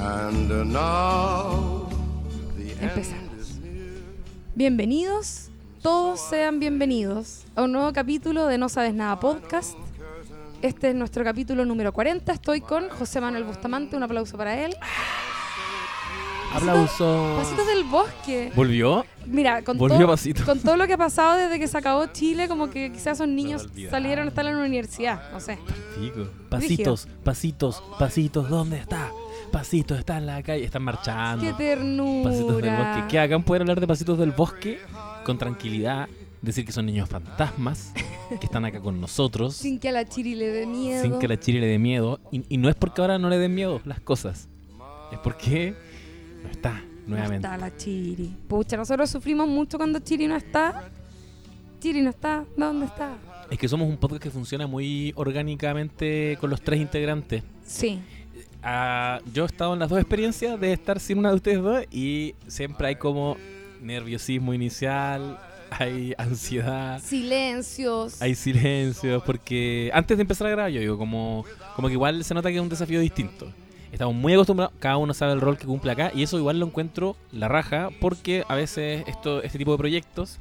And now the end Empezamos. is near. Bienvenidos, todos sean bienvenidos a un nuevo capítulo de No Sabes Nada Podcast. Este es nuestro capítulo número 40. Estoy con José Manuel Bustamante. Un aplauso para él. Aplauso. Pasitos del bosque. ¿Volvió? Mira, con Volvió todo, Pasito. con todo lo que ha pasado desde que se acabó Chile, como que quizás esos niños salieron a estar en la universidad. No sé. Pasitos, pasitos, pasitos, ¿dónde está? Pasitos, está en la calle, están marchando. Qué ternura. Pasitos del bosque. ¿Qué hagan poder hablar de pasitos del bosque con tranquilidad? Decir que son niños fantasmas que están acá con nosotros Sin que a la chiri le dé miedo. sin que la Chile le dé miedo. Y, y no es porque ahora no le den miedo las cosas, es porque no está No nuevamente. está la Chiri. Pucha, nosotros sufrimos mucho cuando Chiri no está. Chiri no está. ¿Dónde está? Es que somos un podcast que funciona muy orgánicamente con los tres integrantes. Sí. Ah, yo he estado en las dos experiencias de estar sin una de ustedes dos y siempre hay como nerviosismo inicial, hay ansiedad, Silencios. hay silencio, porque antes de empezar a grabar yo digo, como, como que igual se nota que es un desafío distinto. Estamos muy acostumbrados, cada uno sabe el rol que cumple acá y eso igual lo encuentro la raja porque a veces esto, este tipo de proyectos,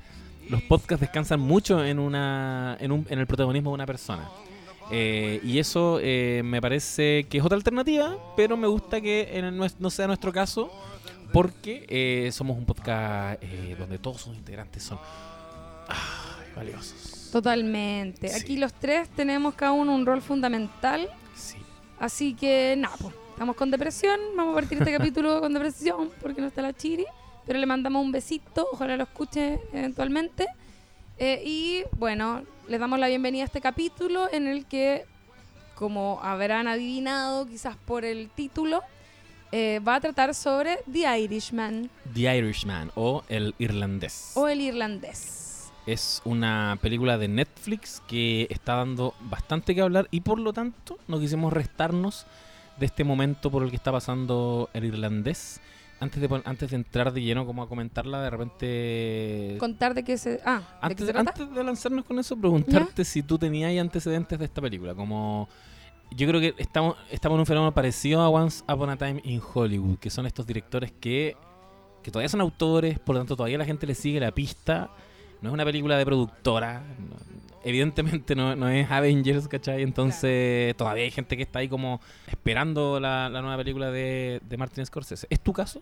los podcasts descansan mucho en, una, en, un- en el protagonismo de una persona. Eh, y eso eh, me parece que es otra alternativa, pero me gusta que en el no sea nuestro caso, porque eh, somos un podcast eh, donde todos sus integrantes son ay, valiosos. Totalmente. Sí. Aquí los tres tenemos cada uno un rol fundamental. Sí. Así que nada, pues, estamos con depresión. Vamos a partir este capítulo con depresión porque no está la Chiri. Pero le mandamos un besito. Ojalá lo escuche eventualmente. Eh, y bueno, les damos la bienvenida a este capítulo en el que, como habrán adivinado quizás por el título, eh, va a tratar sobre The Irishman The Irishman o El Irlandés. o el irlandés. Es una película de Netflix que está dando bastante que hablar y por lo tanto no quisimos restarnos de este momento por el que está pasando el irlandés. Antes de, antes de entrar de lleno como a comentarla, de repente... Contar de qué se... Ah, ¿de qué Antes, se trata? antes de lanzarnos con eso, preguntarte si tú tenías antecedentes de esta película. Como yo creo que estamos, estamos en un fenómeno parecido a Once Upon a Time in Hollywood, que son estos directores que, que todavía son autores, por lo tanto todavía la gente les sigue la pista. No es una película de productora. no- evidentemente no, no es Avengers, ¿cachai? Entonces todavía hay gente que está ahí como esperando la, la nueva película de, de Martin Scorsese. ¿Es tu caso?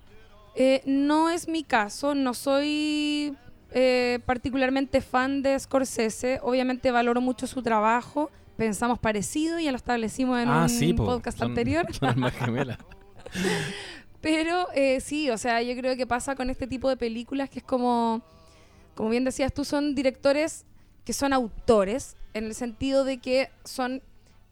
Eh, no es mi caso, no soy eh, particularmente fan de Scorsese. Obviamente valoro mucho su trabajo. Pensamos parecido, ya lo establecimos en un Ah, sí, po. podcast Son- anterior. Son. Pero eh, sí, o sea, yo creo que pasa con este tipo de películas que es como, como bien decías tú, son directores que son autores, en el sentido de que son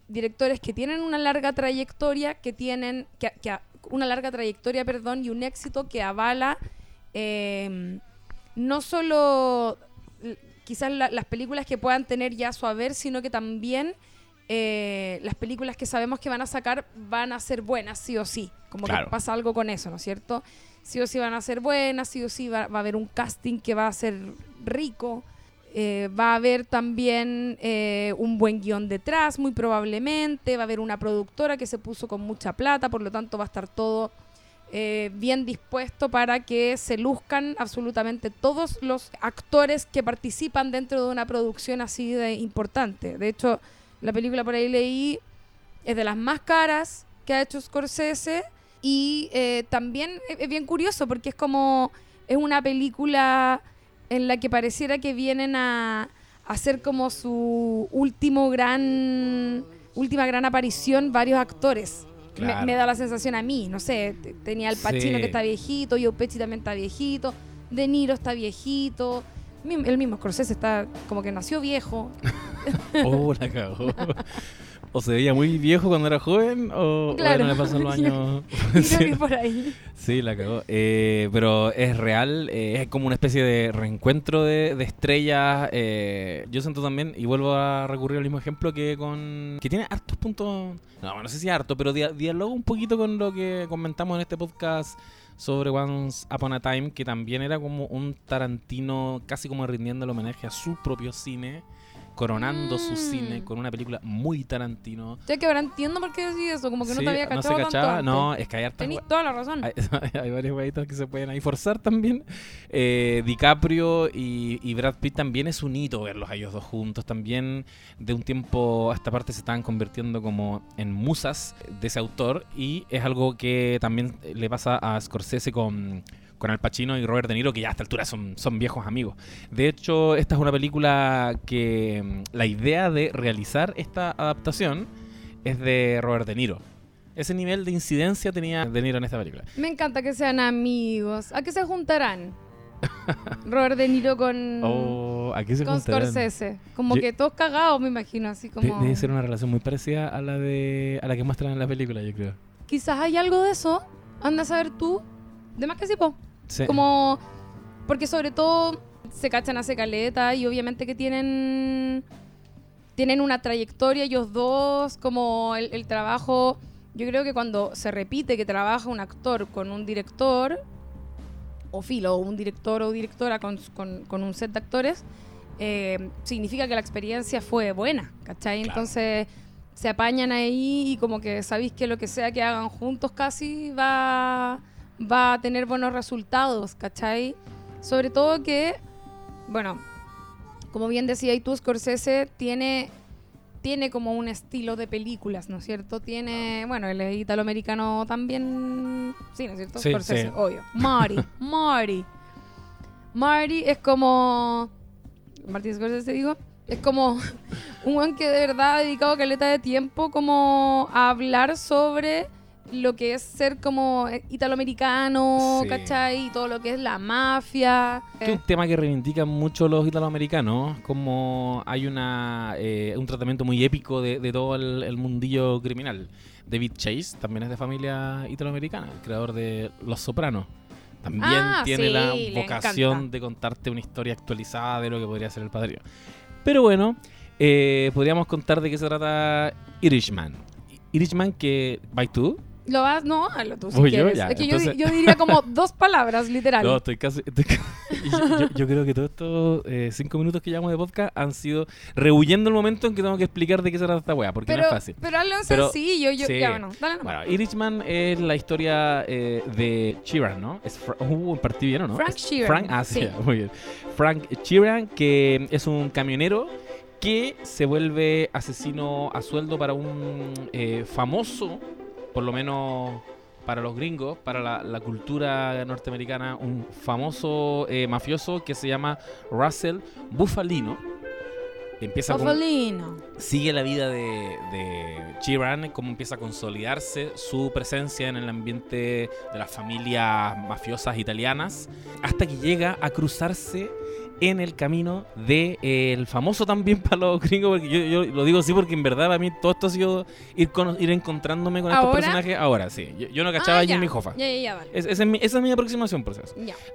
directores que tienen una larga trayectoria, que tienen, que, que a- una larga trayectoria, perdón, y un éxito que avala eh, no solo quizás la- las películas que puedan tener ya a su haber, sino que también eh, las películas que sabemos que van a sacar van a ser buenas, sí o sí. Como Claro. que pasa algo con eso, ¿no es cierto? Sí o sí van a ser buenas, sí o sí va, a haber un casting que va a ser rico. eh, va a haber también eh, un buen guion detrás, muy probablemente. Va a haber una productora que se puso con mucha plata, por lo tanto va a estar todo eh, bien dispuesto para que se luzcan absolutamente todos los actores que participan dentro de una producción así de importante. De hecho, la película por ahí leí es de las más caras que ha hecho Scorsese y eh, también es, bien curioso porque es como es una película en la que pareciera que vienen a, a hacer como su último gran última gran aparición varios actores. Me- Claro. Me, da la sensación a mí, no sé, te- tenía al Pacino Sí. que está viejito, Joe Pesci también está viejito, De Niro está viejito, el mismo Scorsese está como que nació viejo. Oh, la cagó. O se veía muy viejo cuando era joven, o, o Claro. no le pasan los años. Sí, que por ahí. sí, la cagó. Eh, pero es real, eh, es como una especie de reencuentro de, de estrellas. eh, yo siento también, y vuelvo a recurrir al mismo ejemplo que con. que tiene hartos puntos. No, no sé si harto, pero dia- dialoga un poquito con lo que comentamos en este podcast sobre Once Upon a Time, que también era como un Tarantino casi como rindiendo el homenaje a su propio cine coronando su Mm. cine con una película muy Tarantino. Ya que ahora entiendo por qué decís eso, como que no te había se cachado tanto cachaba. antes. No, es que hay hartas Tenís toda la razón. hay, hay varios que se pueden ahí forzar también. Eh, DiCaprio y, y Brad Pitt también es un hito verlos a ellos dos juntos. También de un tiempo a esta parte se estaban convirtiendo como en musas de ese autor. Y es algo que también le pasa a Scorsese con, con Al Pacino y Robert De Niro, que ya a esta altura son, son viejos amigos. De hecho, esta es una película que mm, la idea de realizar esta adaptación es de Robert De Niro. Ese nivel de incidencia tenía De Niro en esta película. Me encanta que sean amigos. ¿A qué se juntarán? Robert De Niro con, Oh, ¿a qué se con juntarán? Scorsese. Como Yo- que todos cagados, me imagino, así como... debe ser una relación muy parecida a la de a la que muestran en la película, yo creo. Quizás hay algo de eso. Anda a saber tú. De más que sí, po. Sí. Como... Porque sobre todo se cachan hace caleta y obviamente que tienen... Tienen una trayectoria ellos dos, como el, el trabajo... Yo creo que cuando se repite que trabaja un actor con un director, o filo, o un director o directora con, con- con un set de actores, eh, significa que la experiencia fue buena, ¿cachai? Claro. Entonces se apañan ahí y como que sabéis que lo que sea que hagan juntos casi va, va a tener buenos resultados, ¿cachai? Sobre todo que, bueno, como bien decía y tú, Scorsese tiene, tiene como un estilo de películas, ¿no es cierto? Tiene, bueno, el italoamericano también, sí, ¿no es cierto? Sí, Scorsese, sí. obvio. Marty, Marty. Marty es como, Martin Scorsese digo, es como un buen que de verdad ha dedicado caleta de tiempo como a hablar sobre lo que es ser como eh, italoamericano, Sí. ¿cachai? Y todo lo que es la mafia. Es un tema que reivindican mucho los italoamericanos, como hay una eh, un tratamiento muy épico de, de todo el, el mundillo criminal. David Chase también es de familia italoamericana, el creador de Los Sopranos. También Ah, tiene sí, la vocación de contarte una historia actualizada de lo que podría ser el padrino. Pero bueno, eh, podríamos contar de qué se trata Irishman. Irishman que, by tú, ¿Lo vas? No, hazlo tú si Voy yo, quieres. ya, es que yo entonces- yo, diría como dos palabras, literal. No, estoy casi. estoy ca- y yo, yo- creo que todos estos eh, cinco minutos que llevamos de podcast han sido rehuyendo el momento en que tengo que explicar de qué se trata esta weá, porque pero, no es fácil. pero hazlo Pero- sencillo. Yo, sí. ya, bueno, dale nomás. Bueno, Irishman es la historia eh, de Sheeran, ¿no? Es uh, partí bien, ¿o no? Frank Sheeran, Frank, ah, sí, sí. muy bien. Frank Sheeran, que es un camionero que se vuelve asesino a sueldo para un eh, famoso, por lo menos para los gringos, para la, la cultura norteamericana, un famoso eh, mafioso que se llama Russell Bufalino. Empieza con, Buffalino. sigue la vida de, de Sheeran, cómo empieza a consolidarse su presencia en el ambiente de las familias mafiosas italianas, hasta que llega a cruzarse en el camino de eh, el famoso también para los gringos, porque yo, yo lo digo así porque en verdad para mí todo esto ha sido ir, cono- ir encontrándome con estos personajes ahora, sí. Yo, yo no cachaba Ah, a ya. Jimmy Hoffa. Ya, ya, ya, dale. Es- esa, es mi, esa es mi aproximación, por eso.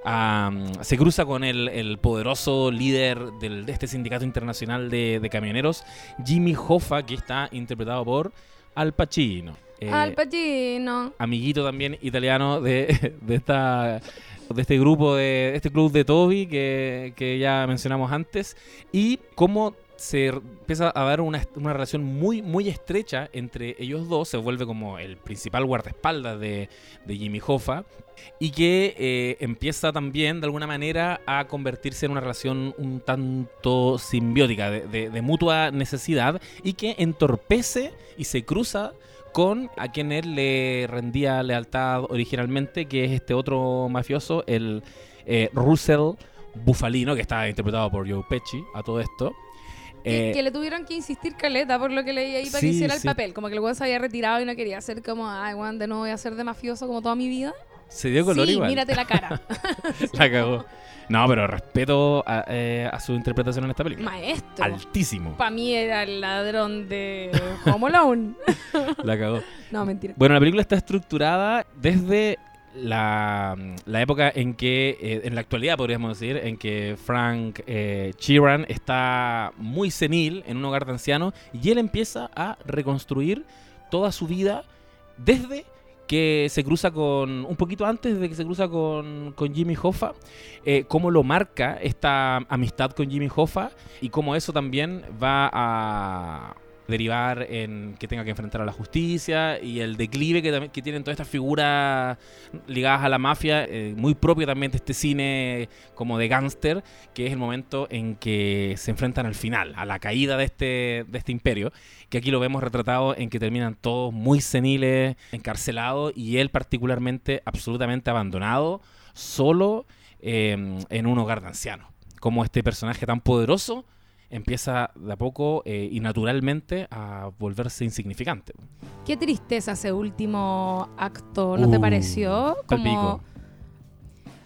Am, se cruza con el, el poderoso líder del- de este sindicato internacional de, de camioneros, Jimmy Hoffa, que está interpretado por Al Pacino. Eh, Al Pacino. amiguito también italiano de, de esta de este grupo de este club de Toby que, que ya mencionamos antes. Y cómo se empieza a dar una, una relación muy muy estrecha entre ellos dos. Se vuelve como el principal guardaespaldas de, de Jimmy Hoffa. Y que eh, empieza también de alguna manera a convertirse en una relación un tanto simbiótica de, de- de mutua necesidad. Y que entorpece y se cruza con a quien él le rendía lealtad originalmente, que es este otro mafioso, el eh, Russell Bufalino, que está interpretado por Joe Pesci a todo esto. Que, Eh, que le tuvieron que insistir caleta por lo que leí ahí para Sí, que hiciera el papel. Como que el weón se había retirado y no quería ser como, ay, weón, de nuevo voy a ser de mafioso como toda mi vida. Se dio color sí, igual. mírate la cara. La cagó. No, pero respeto a, eh, a su interpretación en esta película. Maestro. Altísimo. Para mí era el ladrón de Home Alone. La cagó. No, mentira. Bueno, la película está estructurada desde la, la época en que, eh, en la actualidad podríamos decir, en que Frank eh, Sheeran está muy senil en un hogar de ancianos y él empieza a reconstruir toda su vida desde que se cruza con, un poquito antes de que se cruza con, con Jimmy Hoffa, eh, cómo lo marca esta amistad con Jimmy Hoffa y cómo eso también va a derivar en que tenga que enfrentar a la justicia y el declive que, que tienen todas estas figuras ligadas a la mafia, eh, muy propio también de este cine como de gángster, que es el momento en que se enfrentan al final, a la caída de este, de este imperio, que aquí lo vemos retratado en que terminan todos muy seniles, encarcelados, y él particularmente absolutamente abandonado, solo eh, en un hogar de ancianos. Como este personaje tan poderoso empieza de a poco eh, y naturalmente a volverse insignificante. Qué tristeza ese último acto, ¿no te Uh, pareció? palpico.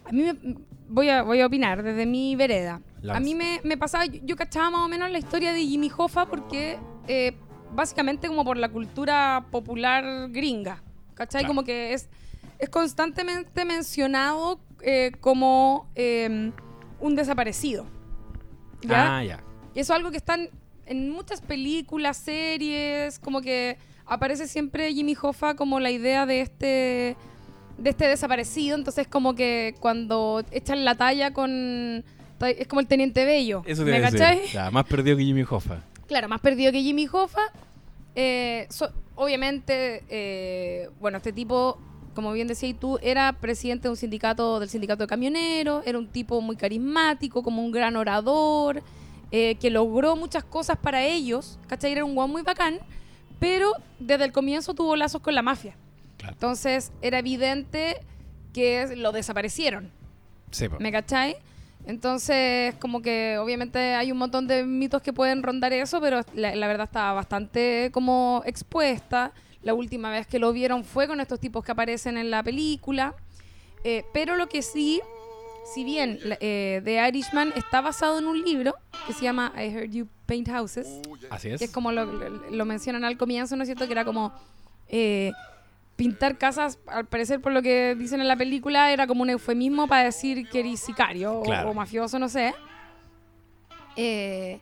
A mí me, voy, a, voy a opinar desde mi vereda. Lance. A mí me, me pasaba, yo, yo cachaba más o menos la historia de Jimmy Hoffa porque eh, básicamente como por la cultura popular gringa, ¿cachai? Claro. Como que es, es constantemente mencionado eh, como eh, un desaparecido. ¿ya? Ah, ya. Y eso es algo que están en muchas películas, series, como que aparece siempre Jimmy Hoffa como la idea de este de este desaparecido, entonces como que cuando echan la talla con es como el teniente bello, Eso ¿me? Ya, más perdido que Jimmy Hoffa. Claro, más perdido que Jimmy Hoffa. Eh, so- obviamente, eh, bueno, este tipo, como bien decías tú, era presidente de un sindicato, del sindicato de camioneros, era un tipo muy carismático, como un gran orador, eh, que logró muchas cosas para ellos, ¿cachai? Era un guau muy bacán, pero desde el comienzo tuvo lazos con la mafia. Claro. Entonces, era evidente que lo desaparecieron. Sí. ¿Me cachai? Entonces, como que obviamente hay un montón de mitos que pueden rondar eso, pero la, la verdad estaba bastante como expuesta. La última vez que lo vieron fue con estos tipos que aparecen en la película. Eh, pero lo que sí, si bien eh, The Irishman está basado en un libro que se llama I Heard You Paint Houses, Así es. que es como lo, lo- lo mencionan al comienzo, ¿no es cierto? Que era como eh, pintar casas, al parecer por lo que dicen en la película, era como un eufemismo para decir que eres sicario o- Claro. o, mafioso, no sé. Eh,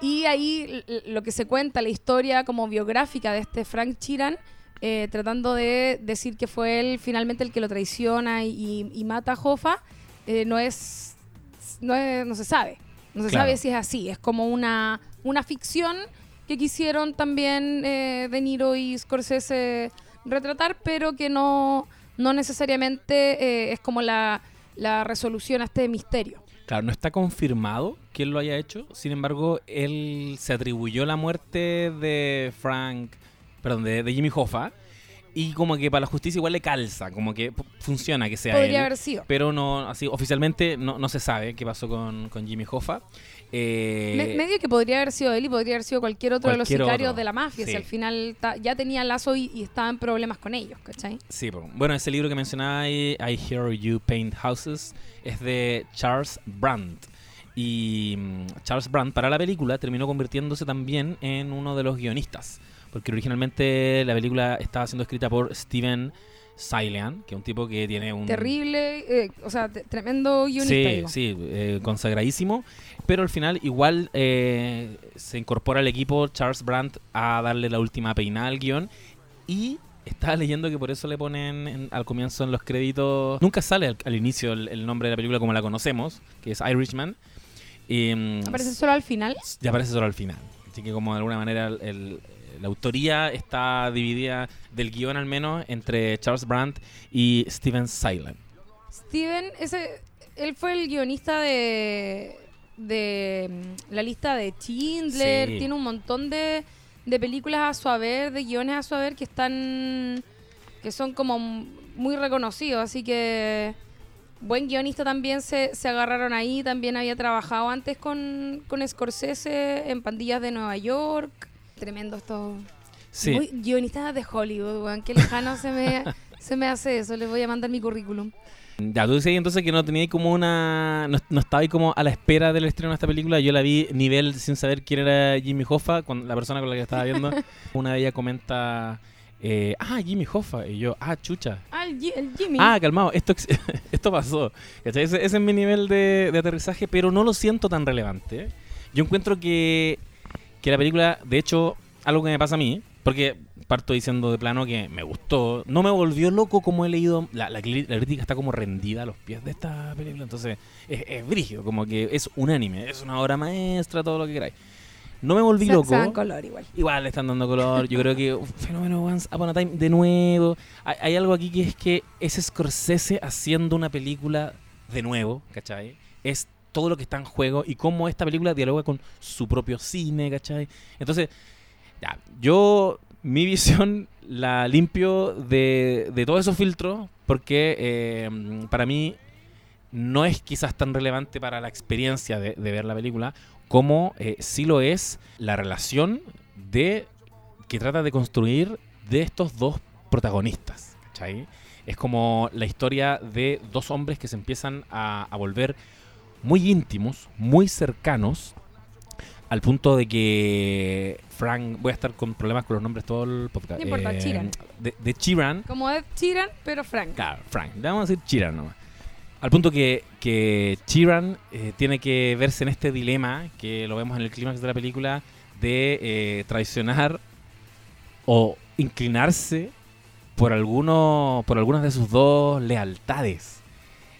y ahí lo que se cuenta, la historia como biográfica de este Frank Chiran, eh, tratando de decir que fue él finalmente el que lo traiciona y- y mata a Hoffa, eh, no es no, es- no se sabe. No se Claro. sabe si es así. Es como una, una ficción que quisieron también eh, De Niro y Scorsese retratar, pero que no, no necesariamente eh, es como la, la resolución a este misterio. Claro, no está confirmado que él lo haya hecho. Sin embargo, él se atribuyó la muerte de Frank, perdón, de, de Jimmy Hoffa. Y como que para la justicia igual le calza, como que fu- funciona que sea Podría él. haber sido. Pero no, así oficialmente no, no se sabe qué pasó con, con Jimmy Hoffa. Eh, Me- medio que podría haber sido él y podría haber sido cualquier otro de los sicarios otro. de la mafia. Sí. Si al final ta- ya tenía lazo y, y estaba en problemas con ellos, ¿cachai? Sí, po. bueno, ese libro que mencionaba I Hear You Paint Houses, es de Charles Brandt. Y mm, Charles Brandt para la película terminó convirtiéndose también en uno de los guionistas. Porque originalmente la película estaba siendo escrita por Steven Silean, que es un tipo que tiene un... Terrible, eh, o sea, tremendo guionista. Sí, digo. sí, eh, consagradísimo. Pero al final igual eh, se incorpora al equipo Charles Brandt a darle la última peinada al guion. Y estaba leyendo que por eso le ponen en- al comienzo en los créditos... Nunca sale al, al inicio el, el nombre de la película como la conocemos, que es Irishman. Mm, Aparece solo al final. y aparece solo al final. Así que como de alguna manera el- el- la autoría está dividida del guion al menos entre Charles Brandt y Steven Silean. Steven, ese, él fue el guionista de, de mm, la lista de Schindler. Sí. Tiene un montón de, de películas a su haber, de guiones a su haber que están, que son como muy reconocidos. Así que buen guionista también se, se agarraron ahí. También había trabajado antes con, con Scorsese en Pandillas de Nueva York. Tremendo esto. Sí. Muy guionistas de Hollywood, weón. Qué lejano se me, se me hace eso. Les voy a mandar mi currículum. Ya, tú decías entonces que no tenía como una. No, no estaba ahí como a la espera del estreno de esta película. Yo la vi nivel sin saber quién era Jimmy Hoffa, con la persona con la que estaba viendo. una de ellas comenta. eh, ah, Jimmy Hoffa. Y yo, ah, chucha. Ah, el, Ji- el Jimmy. Ah, calmado, esto, esto pasó. Ese, ese es mi nivel de, de aterrizaje, pero no lo siento tan relevante. Yo encuentro que, que la película, de hecho, algo que me pasa a mí, Porque parto diciendo de plano que me gustó. No me volvió loco como he leído. La, la crítica está como rendida a los pies de esta película. Entonces es, es brígido, como que es unánime. Es una obra maestra, todo lo que queráis. No me volví Se- loco. se dan color igual. Igual le están dando color. Yo creo que uf, fenómeno Once Upon a Time de nuevo. Hay, hay algo aquí que es que es Scorsese haciendo una película de nuevo, ¿cachai? Es todo lo que está en juego y cómo esta película dialoga con su propio cine, ¿cachai? Entonces, ya, yo mi visión la limpio de, de todos esos filtros porque eh, para mí no es quizás tan relevante para la experiencia de, ver la película como eh, sí lo es la relación de que trata de construir de estos dos protagonistas. ¿cachai? Es como la historia de dos hombres que se empiezan a, a volver muy íntimos, muy cercanos, al punto de que Frank, voy a estar con problemas con los nombres todo el podcast. No importa, Chiran. De, de Chiran, Como Ed Sheeran, pero Frank. Claro, Frank. Le vamos a decir Chiran nomás. Al punto que, que Chiran eh, tiene que verse en este dilema, que lo vemos en el clímax de la película, de eh, traicionar o inclinarse por, alguno, por algunas de sus dos lealtades.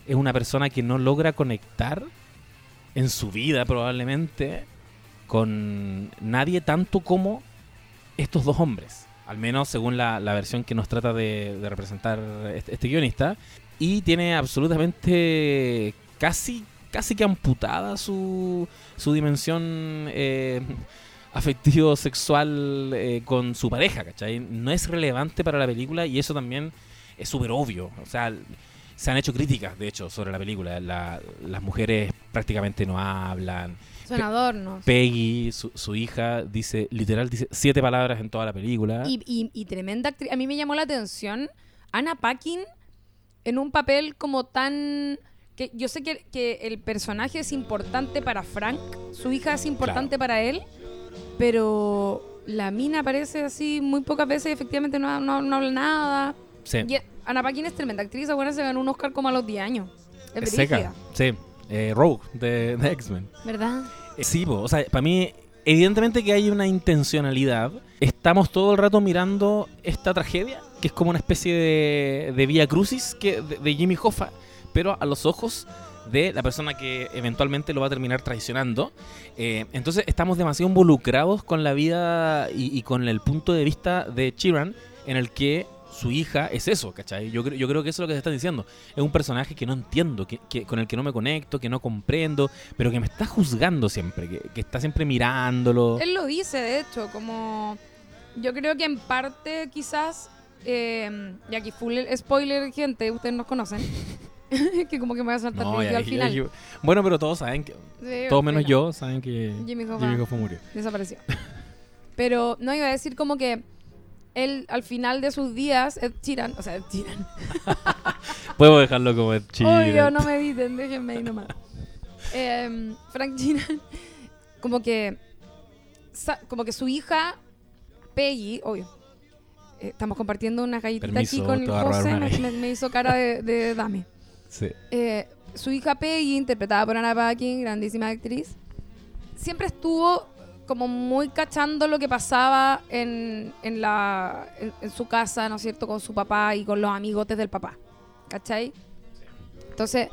Es una persona que no logra conectar en su vida probablemente con nadie tanto como estos dos hombres. Al menos según la, la versión que nos trata de, de representar este, este guionista. Y tiene absolutamente casi, casi que amputada su, su dimensión eh, afectivo-sexual eh, con su pareja, ¿cachai? No es relevante para la película y eso también es súper obvio. O sea, se han hecho críticas, de hecho, sobre la película. La- las mujeres prácticamente no hablan. Son adornos. Peggy, su, su hija, dice, literal, dice siete palabras en toda la película. Y, y- y tremenda actriz. A mí me llamó la atención Anna Paquin en un papel como tan... que Yo sé que, que el personaje es importante para Frank, su hija es importante para él, pero la mina aparece así muy pocas veces y efectivamente no, no- no habla nada. Sí. Y Anna Paquin es tremenda actriz, ahora se ganó un Oscar como a los 10 años. Es seca. Sí. Eh, Rogue de, de X-Men. ¿verdad? Eh, Sí, po, o sea, para mí, evidentemente que hay una intencionalidad. Estamos todo el rato mirando esta tragedia, que es como una especie de, de vía crucis que, de, de Jimmy Hoffa, pero a los ojos de la persona que eventualmente lo va a terminar traicionando. Eh, entonces estamos demasiado involucrados con la vida y, y con el punto de vista de Chiran, en el que su hija es eso, ¿cachai? Yo, creo- yo creo que eso es lo que se está diciendo. Es un personaje que no entiendo, que, que- con el que no me conecto, que no comprendo, pero que me está juzgando siempre, que, que está siempre mirándolo. Él lo dice, de hecho, como yo creo que en parte quizás, eh, y aquí full spoiler, gente, ustedes nos conocen, que como que me voy a saltar No, ya- al ya- final. ya- bueno, pero todos saben que, Sí, todos menos yo, saben que Jimmy Hoffa Jimmy Hoffa murió. desapareció. Pero no iba a decir como que él al final de sus días, Ed Sheeran, o sea, Ed Sheeran, Puedo dejarlo como el chido. obvio, no me editen, déjenme ahí nomás. Em, Frank Sheeran, como que, como que su hija, Peggy, obvio, eh, estamos compartiendo una galletita Permiso, aquí con el José, me, galleta. me- me hizo cara de, de dame. Sí. Eh, su hija Peggy, interpretada por Anna Paquin, grandísima actriz, siempre estuvo como muy cachando lo que pasaba en, en la, en, en su casa, ¿no es cierto?, con su papá y con los amigotes del papá. ¿Cachai? Entonces,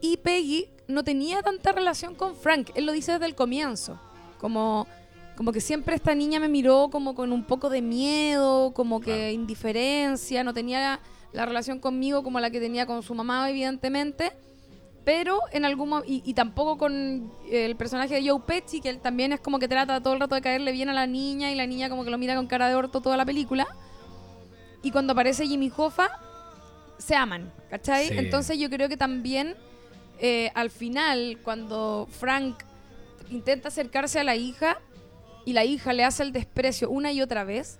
y Peggy no tenía tanta relación con Frank, él lo dice desde el comienzo, como, como que siempre esta niña me miró como con un poco de miedo, como que Claro. indiferencia, no tenía la relación conmigo como la que tenía con su mamá, evidentemente, pero en algún y, y tampoco con el personaje de Joe Pesci, que él también es como que trata todo el rato de caerle bien a la niña y la niña como que lo mira con cara de orto toda la película. Y cuando aparece Jimmy Hoffa, se aman, ¿cachai? Sí. Entonces yo creo que también eh, al final, cuando Frank intenta acercarse a la hija y la hija le hace el desprecio una y otra vez,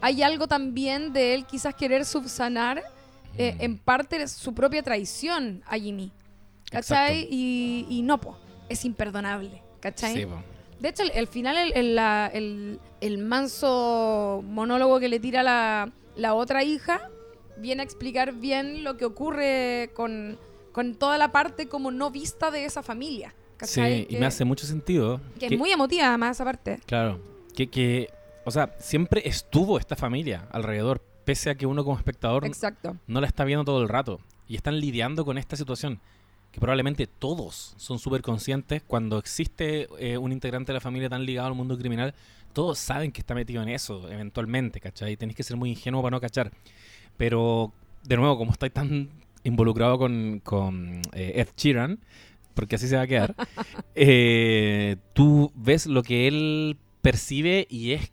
hay algo también de él quizás querer subsanar eh, Mm. en parte su propia traición a Jimmy. ¿Cachai? Y, y no, po, es imperdonable. ¿Cachai? Sí, po. De hecho, el, el final, el, el- la- el- manso monólogo que le tira la, la otra hija, viene a explicar bien lo que ocurre con, con toda la parte como no vista de esa familia. ¿cachai? Sí, y que, me hace mucho sentido. que es muy emotiva además esa parte. Claro, que, que, o O sea, siempre estuvo esta familia alrededor, pese a que uno como espectador Exacto. no la está viendo todo el rato. Y están lidiando con esta situación. Que probablemente todos son súper conscientes cuando existe eh, un integrante de la familia tan ligado al mundo criminal. Todos saben que está metido en eso, eventualmente, ¿cachai? Tenéis que ser muy ingenuo para no cachar. Pero, de nuevo, como estáis tan involucrado con, con eh, Ed Sheeran, porque así se va a quedar, eh, tú ves lo que él percibe y es,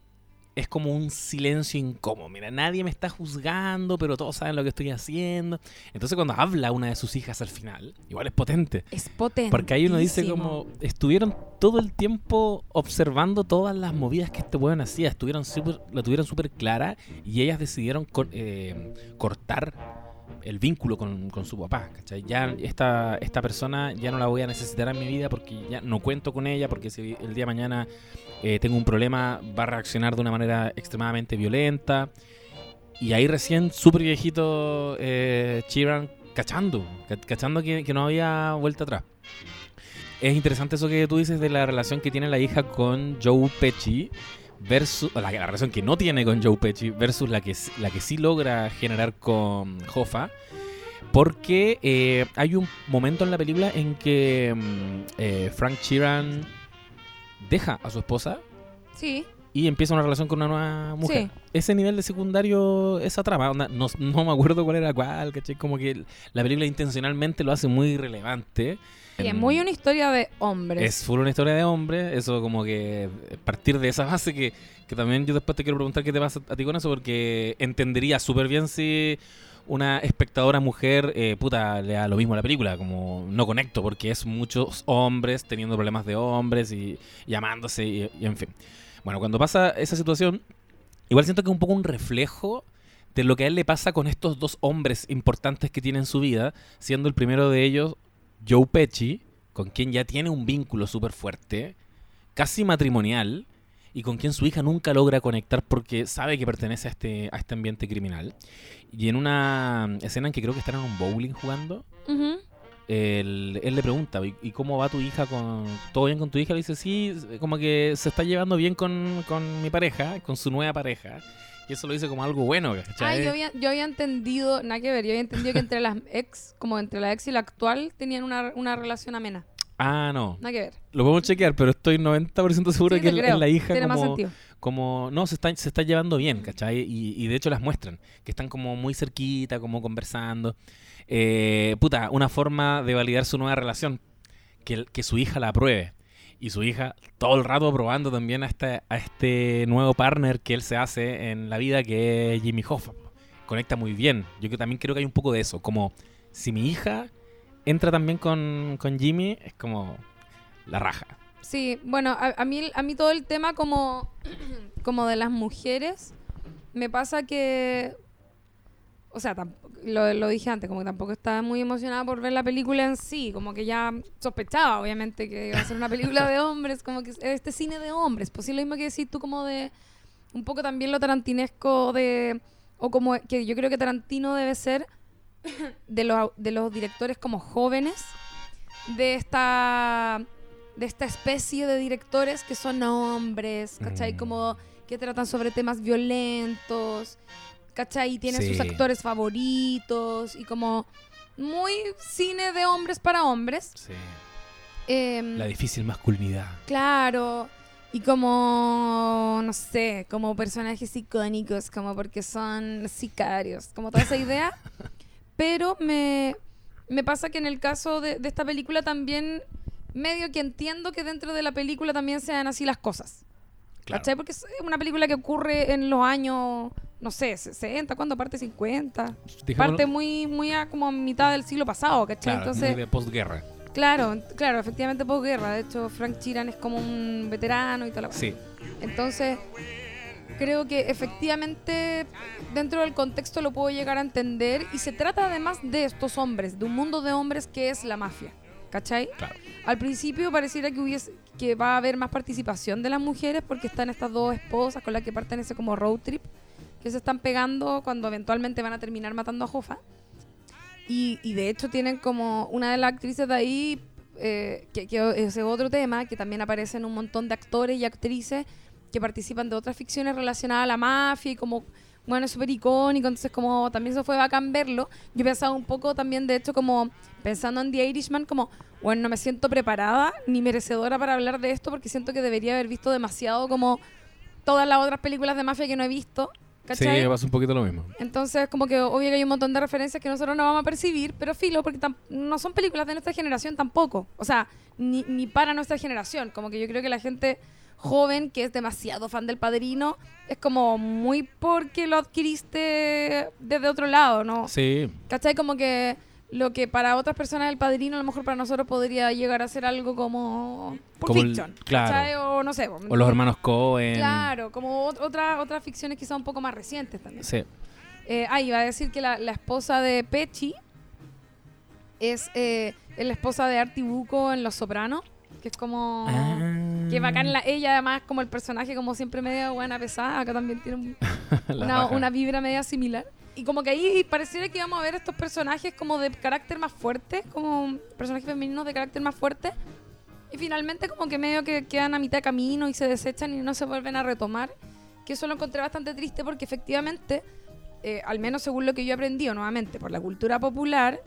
es como un silencio incómodo. Mira, nadie me está juzgando, pero todos saben lo que estoy haciendo. Entonces cuando habla una de sus hijas al final, igual es potente. Es potente. Porque ahí uno dice como, estuvieron todo el tiempo observando todas las movidas que este weón hacía, estuvieron súper- la tuvieron súper clara y ellas decidieron eh, cortar el vínculo con, con su papá. Ya esta, esta persona ya no la voy a necesitar en mi vida porque ya no cuento con ella, porque si el día de mañana eh, tengo un problema va a reaccionar de una manera extremadamente violenta. Y ahí recién, súper viejito, eh, Chiran cachando, ca- cachando que, que no había vuelta atrás. Es interesante eso que tú dices de la relación que tiene la hija con Joe Pesci versus la, la relación que no tiene con Joe Pesci versus la que la que sí logra generar con Hoffa porque eh, hay un momento en la película en que mm, eh, Frank Sheeran deja a su esposa Sí, y empieza una relación con una nueva mujer. Sí. Ese nivel de secundario, esa trama, onda, no, no me acuerdo cuál era cuál, ¿cachai? Como que la película intencionalmente lo hace muy relevante. Y es muy una historia de hombres. es full una historia de hombre, eso como que eh, partir de esa base que, que también yo después te quiero preguntar qué te pasa a ti con eso, porque entendería súper bien si una espectadora mujer, eh, puta, le da lo mismo a la película, como no conecto, porque es muchos hombres teniendo problemas de hombres y llamándose y, y en fin. Bueno, cuando pasa esa situación, igual siento que es un poco un reflejo de lo que a él le pasa con estos dos hombres importantes que tiene en su vida, siendo el primero de ellos Joe Pesci, con quien ya tiene un vínculo súper fuerte, casi matrimonial, y con quien su hija nunca logra conectar porque sabe que pertenece a este, a este ambiente criminal. Y en una escena en que creo que están en un bowling jugando, él, él le pregunta, ¿y y cómo va tu hija? con ¿Todo bien con tu hija? Le dice, sí, como que se está llevando bien con, con mi pareja, con su nueva pareja. Y eso lo dice como algo bueno, Ah, ¿cachai? yo había, yo había entendido, nada que ver, yo había entendido que entre las ex, como entre la ex y la actual, tenían una, una relación amena. Ah, no. Nada que ver. Lo podemos chequear, pero estoy 90% seguro Sí, que es creo. es la hija Tiene más como, sentido. como no se está se está llevando bien ¿cachai? Y, y de hecho las muestran que están como muy cerquita como conversando Eh, puta una forma de validar su nueva relación que, que su hija la apruebe y su hija todo el rato aprobando también a este, a este nuevo partner que él se hace en la vida que es Jimmy Hoffa. Conecta muy bien. Yo que también creo que hay un poco de eso como si mi hija entra también con, con Jimmy es como la raja. Sí, bueno, a, a mí, a mí todo el tema como, como de las mujeres, me pasa que, o sea, lo, lo dije antes, como que tampoco estaba muy emocionada por ver la película en sí, como que ya sospechaba, obviamente, que iba a ser una película de hombres, como que es este cine de hombres, pues sí, lo mismo que decís tú como de, un poco también lo tarantinesco de, o como que yo creo que Tarantino debe ser de los, de los directores como jóvenes de esta de esta especie de directores que son hombres, ¿cachai? Mm. Como que tratan sobre temas violentos, ¿cachai? Y tienen sus actores favoritos y como muy cine de hombres para hombres. sí. Em, la difícil masculinidad Claro. Y como, no sé, como personajes icónicos, como porque son sicarios, como toda esa idea. Pero me, me pasa que en el caso de, de esta película también, medio que entiendo que dentro de la película también sean así las cosas. Claro. ¿Cachai? Porque es una película que ocurre en los años, no sé, 60, ¿cuándo parte 50? Dejémoslo- Parte muy, muy a como a mitad del siglo pasado, ¿cachai? claro, Entonces, muy de posguerra. Claro, claro, efectivamente posguerra. De hecho, Frank Chiran es como un veterano y toda la Sí, Entonces, creo que efectivamente dentro del contexto lo puedo llegar a entender y se trata además de estos hombres, de un mundo de hombres que es la mafia. ¿Cachai? claro. Al principio pareciera que hubiese que va a haber más participación de las mujeres porque están estas dos esposas con las que parten ese como road trip se están pegando cuando eventualmente van a terminar matando a Jofa. Y, de hecho tienen como una de las actrices de ahí, eh, que, ese otro tema, que también aparecen un montón de actores y actrices que participan de otras ficciones relacionadas a la mafia y como, bueno, es súper icónico, entonces como también eso fue bacán verlo. Yo pensaba un poco también, de hecho, como pensando en The Irishman, como, bueno, no me siento preparada ni merecedora para hablar de esto porque siento que debería haber visto demasiado como todas las otras películas de mafia que no he visto. Sí, pasa un poquito lo mismo. Entonces, como que obvio que hay un montón de referencias que nosotros no vamos a percibir, pero filo, porque no son películas de nuestra generación tampoco. O sea, ni, ni para nuestra generación. Como que yo creo que la gente joven que es demasiado fan del padrino es como muy porque lo adquiriste desde otro lado, ¿no? Sí, ¿Cachai? Como que lo que para otras personas el padrino, a lo mejor para nosotros podría llegar a ser algo como Pulp Como el- Fiction. claro. O no sé. o los hermanos Cohen. Claro, como ot- otra- otras ficciones quizá un poco más recientes también. Sí. Eh, ah, iba a decir que la, la esposa de Pechi es, eh, la esposa de Artie Bucco en Los Sopranos, que es como... Ah. Que bacán la, ella además como el personaje como siempre medio buena pesada, acá también tiene un- una, una vibra media similar. Y como que ahí pareciera que íbamos a ver estos personajes como de carácter más fuerte, como personajes femeninos de carácter más fuerte. Y finalmente como que medio que quedan a mitad de camino y se desechan y no se vuelven a retomar. Que eso lo encontré bastante triste porque efectivamente, eh, al menos según lo que yo he aprendido nuevamente por la cultura popular,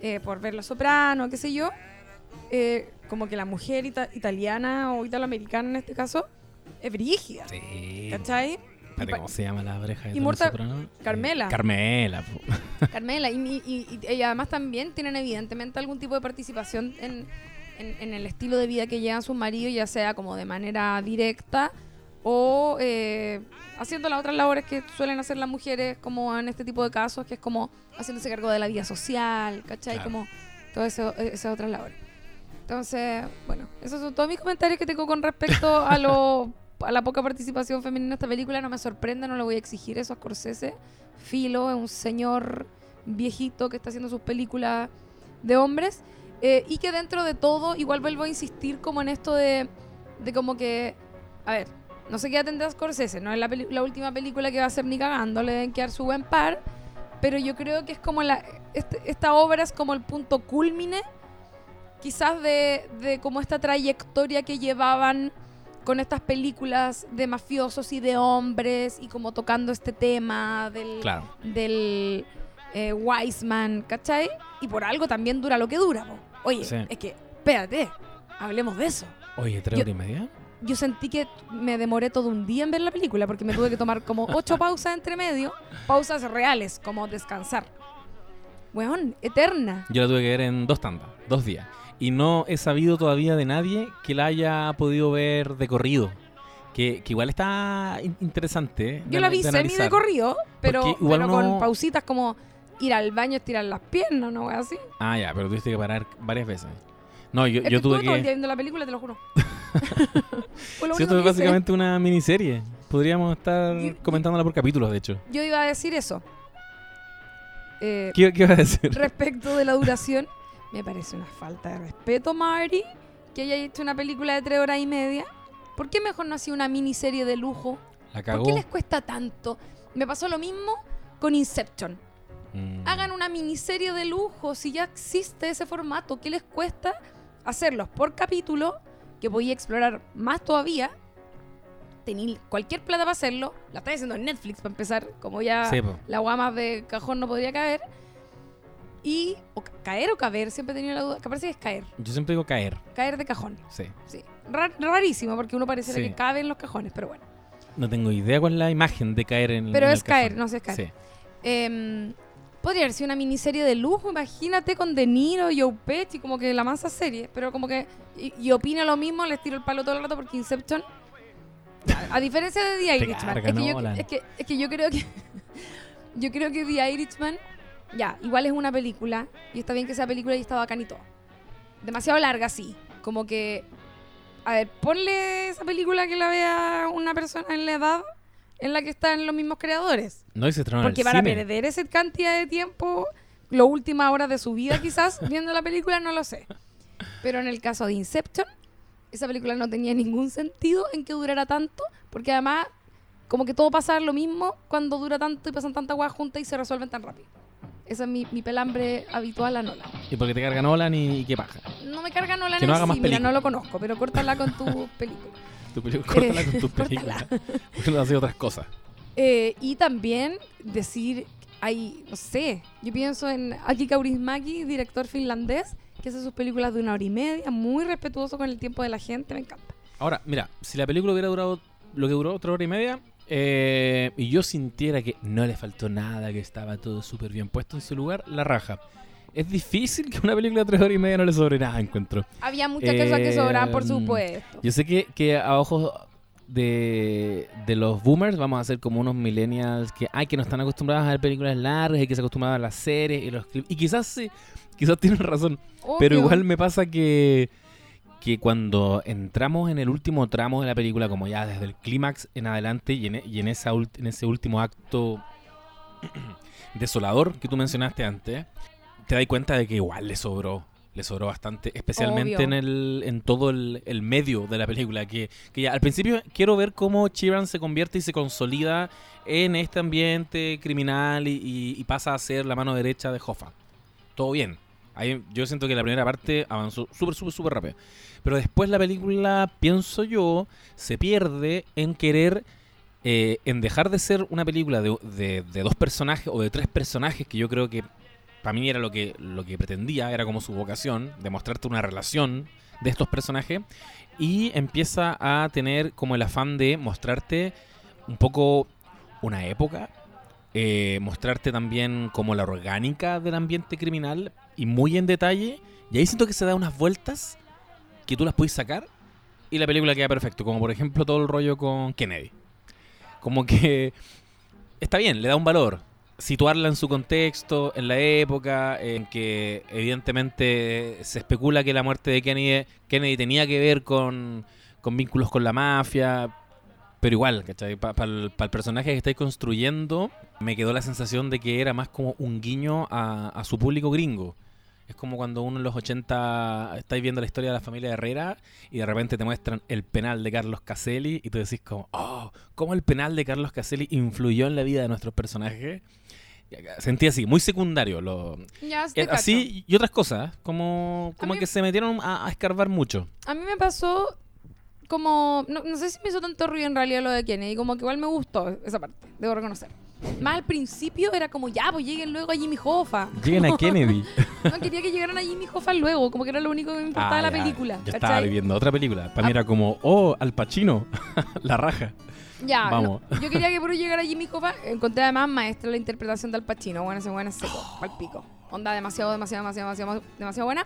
eh, por ver Los Soprano, qué sé yo, eh, como que la mujer ita- italiana o italoamericana en este caso es brígida. Sí. ¿Cachai? Espérate, ¿Cómo se llama la pareja de y Morta- Soprano? Eh, Carmela. Carmela. Carmela, y, y- además también tienen evidentemente algún tipo de participación en, en- en el estilo de vida que llevan sus maridos, ya sea como de manera directa o eh, haciendo las otras labores que suelen hacer las mujeres como en este tipo de casos, que es como haciéndose cargo de la vida social, ¿cachai? Claro. Como todas esas otras labores. Entonces, bueno, esos son todos mis comentarios que tengo con respecto a lo a la poca participación femenina en esta película. No me sorprende, no le voy a exigir eso a Scorsese. Filo es un señor viejito que está haciendo sus películas de hombres. eh, y que dentro de todo, igual vuelvo a insistir como en esto de, de como que, a ver, no sé qué tendrá Scorsese, no es la, última película que va a hacer ni cagando, le deben quedar su buen par, pero yo creo que es como la, este- esta obra es como el punto culmine, quizás de, de como esta trayectoria que llevaban con estas películas de mafiosos y de hombres y como tocando este tema del, Claro. del eh, Wiseman, ¿cachai? Y por algo también dura lo que dura. po. Oye, Sí. es que, espérate, hablemos de eso. Oye, ¿tres horas y media? Yo sentí que me demoré todo un día en ver la película porque me tuve que tomar como ocho pausas entre medio, pausas reales, como descansar. Weón, eterna. Yo la tuve que ver en dos tandas, dos días. Y no he sabido todavía de nadie que la haya podido ver de corrido. Que, que igual está in- interesante. ¿eh? Yo de- la vi de semi de corrido, pero, igual pero uno- con pausitas como ir al baño, estirar las piernas, no así. Ah, ya, pero tuviste que parar varias veces. No, yo, yo que tuve estuve todo el día que... viendo la película, te lo juro. Lo Sí, esto es que hice. básicamente una miniserie. Podríamos estar comentándola por capítulos, de hecho. Yo iba a decir eso. Eh, ¿Qué, qué ibas a decir? respecto de la duración, me parece una falta de respeto, Marty, que haya hecho una película de tres horas y media. ¿Por qué mejor no hacía una miniserie de lujo? La ¿Por cagó. qué les cuesta tanto? Me pasó lo mismo con Inception. Mm. Hagan una miniserie de lujo, si ya existe ese formato, ¿qué les cuesta hacerlos por capítulo? Que voy a explorar más todavía. Tenía cualquier plata para hacerlo. La estoy haciendo en Netflix para empezar, como ya Sí, la guama de cajón no podría caer. Y, o caer o caber, siempre he tenido la duda, que parece que es caer, Yo siempre digo caer. caer de cajón. Sí. Sí. Ra- rarísimo, porque uno pareciera Sí. que cabe en los cajones, pero bueno. No tengo idea cuál es la imagen de caer en Pero en es el caer, cajón. no sé, es caer. Sí. Em, podría haber sido una miniserie de lujo, imagínate con De Niro, Joe Pesci, como que la mansa serie, pero como que y, y opina lo mismo, les tiro el palo todo el rato porque Inception a, a diferencia de The Irishman, carga es que, yo, Nolan. es, que, es que yo creo que yo creo que The Irishman ya, igual es una película y está bien que sea película y está bacán y todo. Demasiado larga, sí, como que a ver, ponle esa película que la vea una persona en la edad en la que están los mismos creadores. No, y se Porque para cine. perder esa cantidad de tiempo, las últimas horas de su vida quizás, viendo la película, no lo sé. Pero en el caso de Inception, esa película no tenía ningún sentido en que durara tanto, porque además, como que todo pasa lo mismo cuando dura tanto y pasan tantas cosas juntas y se resuelven tan rápido. Esa es mi, mi pelambre habitual a Nolan. Y porque te carga Nolan y, y qué paja. No me carga Nolan Que no en haga más sí, mira, no lo conozco, pero córtala con tu película. Tu película, córtala con tus córtala. películas. Porque no hace otras cosas. Eh, y también decir, hay, no sé, yo pienso en Aki Kaurismäki, director finlandés, que hace sus películas de una hora y media, muy respetuoso con el tiempo de la gente, me encanta. Ahora, mira, si la película hubiera durado lo que duró otra hora y media, eh, y yo sintiera que no le faltó nada, que estaba todo súper bien puesto en su lugar, la raja. Es difícil que una película de tres horas y media no le sobre nada, encuentro. Había muchas cosas que sobraban, por Em, supuesto. Yo sé que, que a ojos de, de los boomers vamos a ser como unos millennials que, ay, que no están acostumbrados a ver películas largas y que se acostumbraban a las series y los clips. Y quizás sí, quizás tienen razón. Pero igual me pasa que, que cuando entramos en el último tramo de la película, como ya desde el clímax en adelante y en, e- y en, esa ult- en ese último acto desolador que tú mencionaste antes, te das cuenta de que igual le sobró. Le sobró bastante, especialmente Obvio. en el en todo el, el medio de la película. Que, que ya al principio quiero ver cómo Chiran se convierte y se consolida en este ambiente criminal y, y- y pasa a ser la mano derecha de Hoffa. Todo bien. Yo siento que la primera parte avanzó súper, súper, súper rápido. Pero después la película, pienso yo, se pierde en querer, eh, en dejar de ser una película de, de- dos personajes o de tres personajes, que yo creo que para mí era lo que, lo que pretendía, era como su vocación, de mostrarte una relación de estos personajes, y empieza a tener como el afán de mostrarte un poco una época, eh, mostrarte también como la orgánica del ambiente criminal y muy en detalle. Y ahí siento que se da unas vueltas que tú las puedes sacar y la película queda perfecto. Como por ejemplo todo el rollo con Kennedy. Como que está bien, le da un valor. Situarla en su contexto, en la época, en que evidentemente se especula que la muerte de Kennedy, Kennedy tenía que ver con, con vínculos con la mafia, pero igual. Para el, personaje que estáis construyendo, me quedó la sensación de que era más como un guiño a su público gringo. Es como cuando uno en los 80 estáis viendo la historia de la familia Herrera y de repente te muestran el penal de Carlos Caselli y tú decís como, oh, ¿cómo el penal de Carlos Caselli influyó en la vida de nuestros personajes? Sentí así, muy secundario. Lo, Ya, eh, así y otras cosas, como, como mí- que se metieron a, a escarbar mucho. A mí me pasó como. No, no sé si me hizo tanto ruido en realidad lo de Kennedy, como que igual me gustó esa parte, debo reconocer. Más al principio era como, ya, pues lleguen luego a Jimmy Hoffa. Lleguen a Kennedy. No quería que llegaran a Jimmy Hoffa luego, como que era lo único que me importaba la Ah, ya. película. Yo estaba viviendo otra película. Para mí Ah. era como, oh, Al Pacino, la raja. Ya, Vamos. no, yo quería que por llegara Jimmy Hoffa. Encontré además maestra la interpretación de Al Pacino. Bueno, ese buena seco, pa'l pico. Onda demasiado, demasiado, demasiado, demasiado, demasiado buena.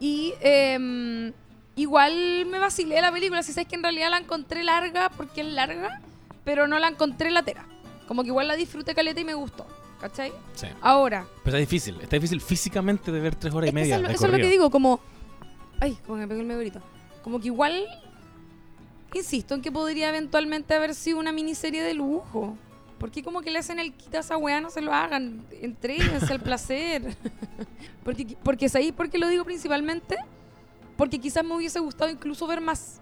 Y em, igual me vacilé la película. Si sabes que en realidad la encontré larga porque es larga, pero no la encontré latera. Como que igual la disfruté caleta y me gustó. ¿Cachai? Sí. Ahora, Pero está difícil. Está difícil físicamente de ver tres horas y media. eso, eso es lo que digo, como. Ay, como que me pegó el meteorito. Como que igual. Insisto en que podría eventualmente haber sido una miniserie de lujo. Porque como que le hacen el quita a esa weá, no se lo hagan. Entréguense al placer. porque, porque es ahí porque lo digo principalmente. Porque quizás me hubiese gustado incluso ver más.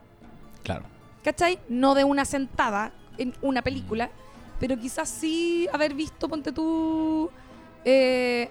Claro. ¿Cachai? No de una sentada en una película, pero quizás sí haber visto, ponte tú, eh,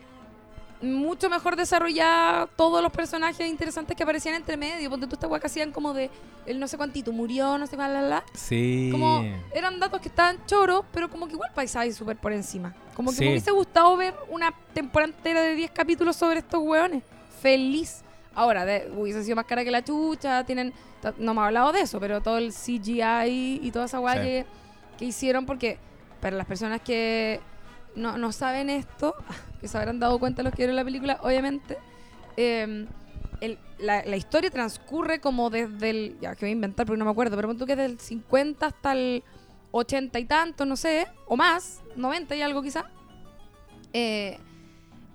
mucho mejor desarrollado todos los personajes interesantes que aparecían entre medio. Ponte tú esta weá que hacían como de, el no sé cuántito, murió, no sé cuál, la, la. Sí. Como eran datos que estaban choros, pero como que igual paisaje súper por encima. Como que Sí. me hubiese gustado ver una temporada entera de 10 capítulos sobre estos hueones. Feliz. Ahora, de, hubiese sido más cara que la chucha, tienen... No me ha hablado de eso, pero todo el CGI y toda esa weá Sí. que, que hicieron, porque para las personas que no, no saben esto, que se habrán dado cuenta los que vieron la película, obviamente, eh, el- la, la historia transcurre como desde el. Ya, que voy a inventar porque no me acuerdo, pero pon tú que desde el 50 hasta el 80 y tanto, no sé, o más, 90 y algo quizá. Eh,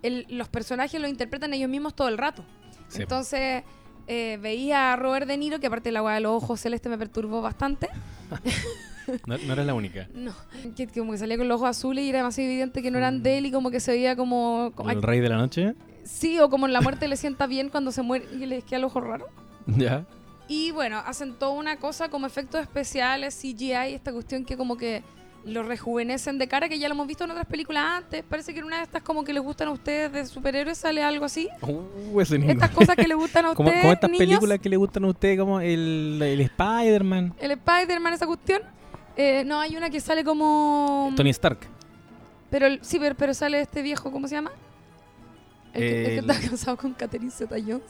el- los personajes los interpretan ellos mismos todo el rato. Sí. Entonces, eh, veía a Robert De Niro, que aparte la weá de los ojos celestes me perturbó bastante. No, no eres la única. No, que, que como que salía con los ojos azules y era demasiado evidente que no eran de él y como que se veía como. como- ¿El rey de la noche? sí, o como en la muerte le sienta bien cuando se muere y le queda el ojo raro. Ya. Y bueno, hacen toda una cosa como efectos especiales, CGI, esta cuestión que como que lo rejuvenecen de cara, que ya lo hemos visto en otras películas antes. Parece que en una de estas como que les gustan a ustedes de superhéroes sale algo así. Uh, niño. Estas cosas que le gustan a ustedes, como estas niños, películas que le gustan a ustedes, como el, el Spider-Man, el Spider-Man, esa cuestión. Eh, no, hay una que sale como... Tony Stark. Pero sí, pero, pero sale este viejo, ¿cómo se llama? El, que, el que El- está casado con Catherine Zeta-Jones.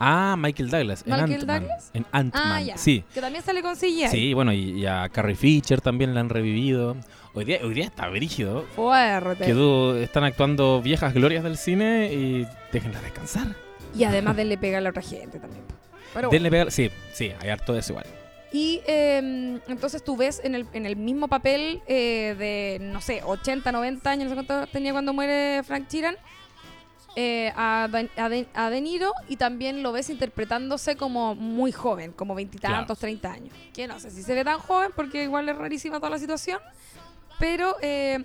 Ah, Michael Douglas. En ¿Michael Ant-Man. Douglas? En Ant-Man, Ah, ya. sí. Que también sale con CGI. Sí, bueno, y, y a Carrie Fisher también la han revivido. Hoy día, hoy día está brígido. Fuerte. Que du- están actuando viejas glorias del cine y déjenla descansar. Y además de le pega a la otra gente también. Pero Denle pegar. Sí, sí, hay harto de eso igual. Y eh, entonces tú ves en el, en el mismo papel eh, de, no sé, 80, 90 años, no sé cuánto tenía cuando muere Frank Sheeran, eh, a, a De, a De Niro y también lo ves interpretándose como muy joven, como veintitantos, 30 años. Que no sé si se ve tan joven porque igual es rarísima toda la situación, pero eh,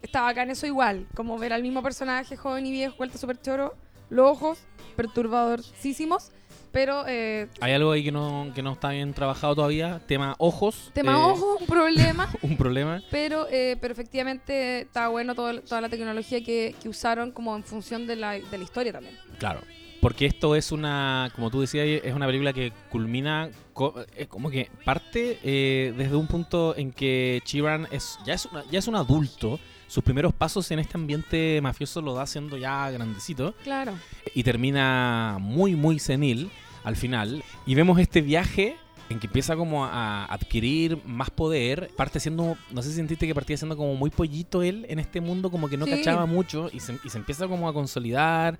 está bacán eso igual, como ver al mismo personaje joven y viejo, vuelta súper choro, los ojos perturbadorcísimos, pero eh, Hay algo ahí que no, que no está bien trabajado todavía. Tema ojos. tema eh, ojo, un problema. Un problema. Pero, eh, pero efectivamente está bueno todo- toda la tecnología que, que usaron como en función de la, de la historia también. Claro. Porque esto es una, como tú decías, es una película que culmina, co- es como que parte eh, desde un punto en que Chiran es, ya, es una- ya es un adulto. Sus primeros pasos en este ambiente mafioso lo da siendo ya grandecito. Claro. y termina muy muy senil al final y vemos este viaje en que empieza como a adquirir más poder, parte siendo, no sé si sentiste que partía siendo como muy pollito él en este mundo, como que no Sí. cachaba mucho y se, y se empieza como a consolidar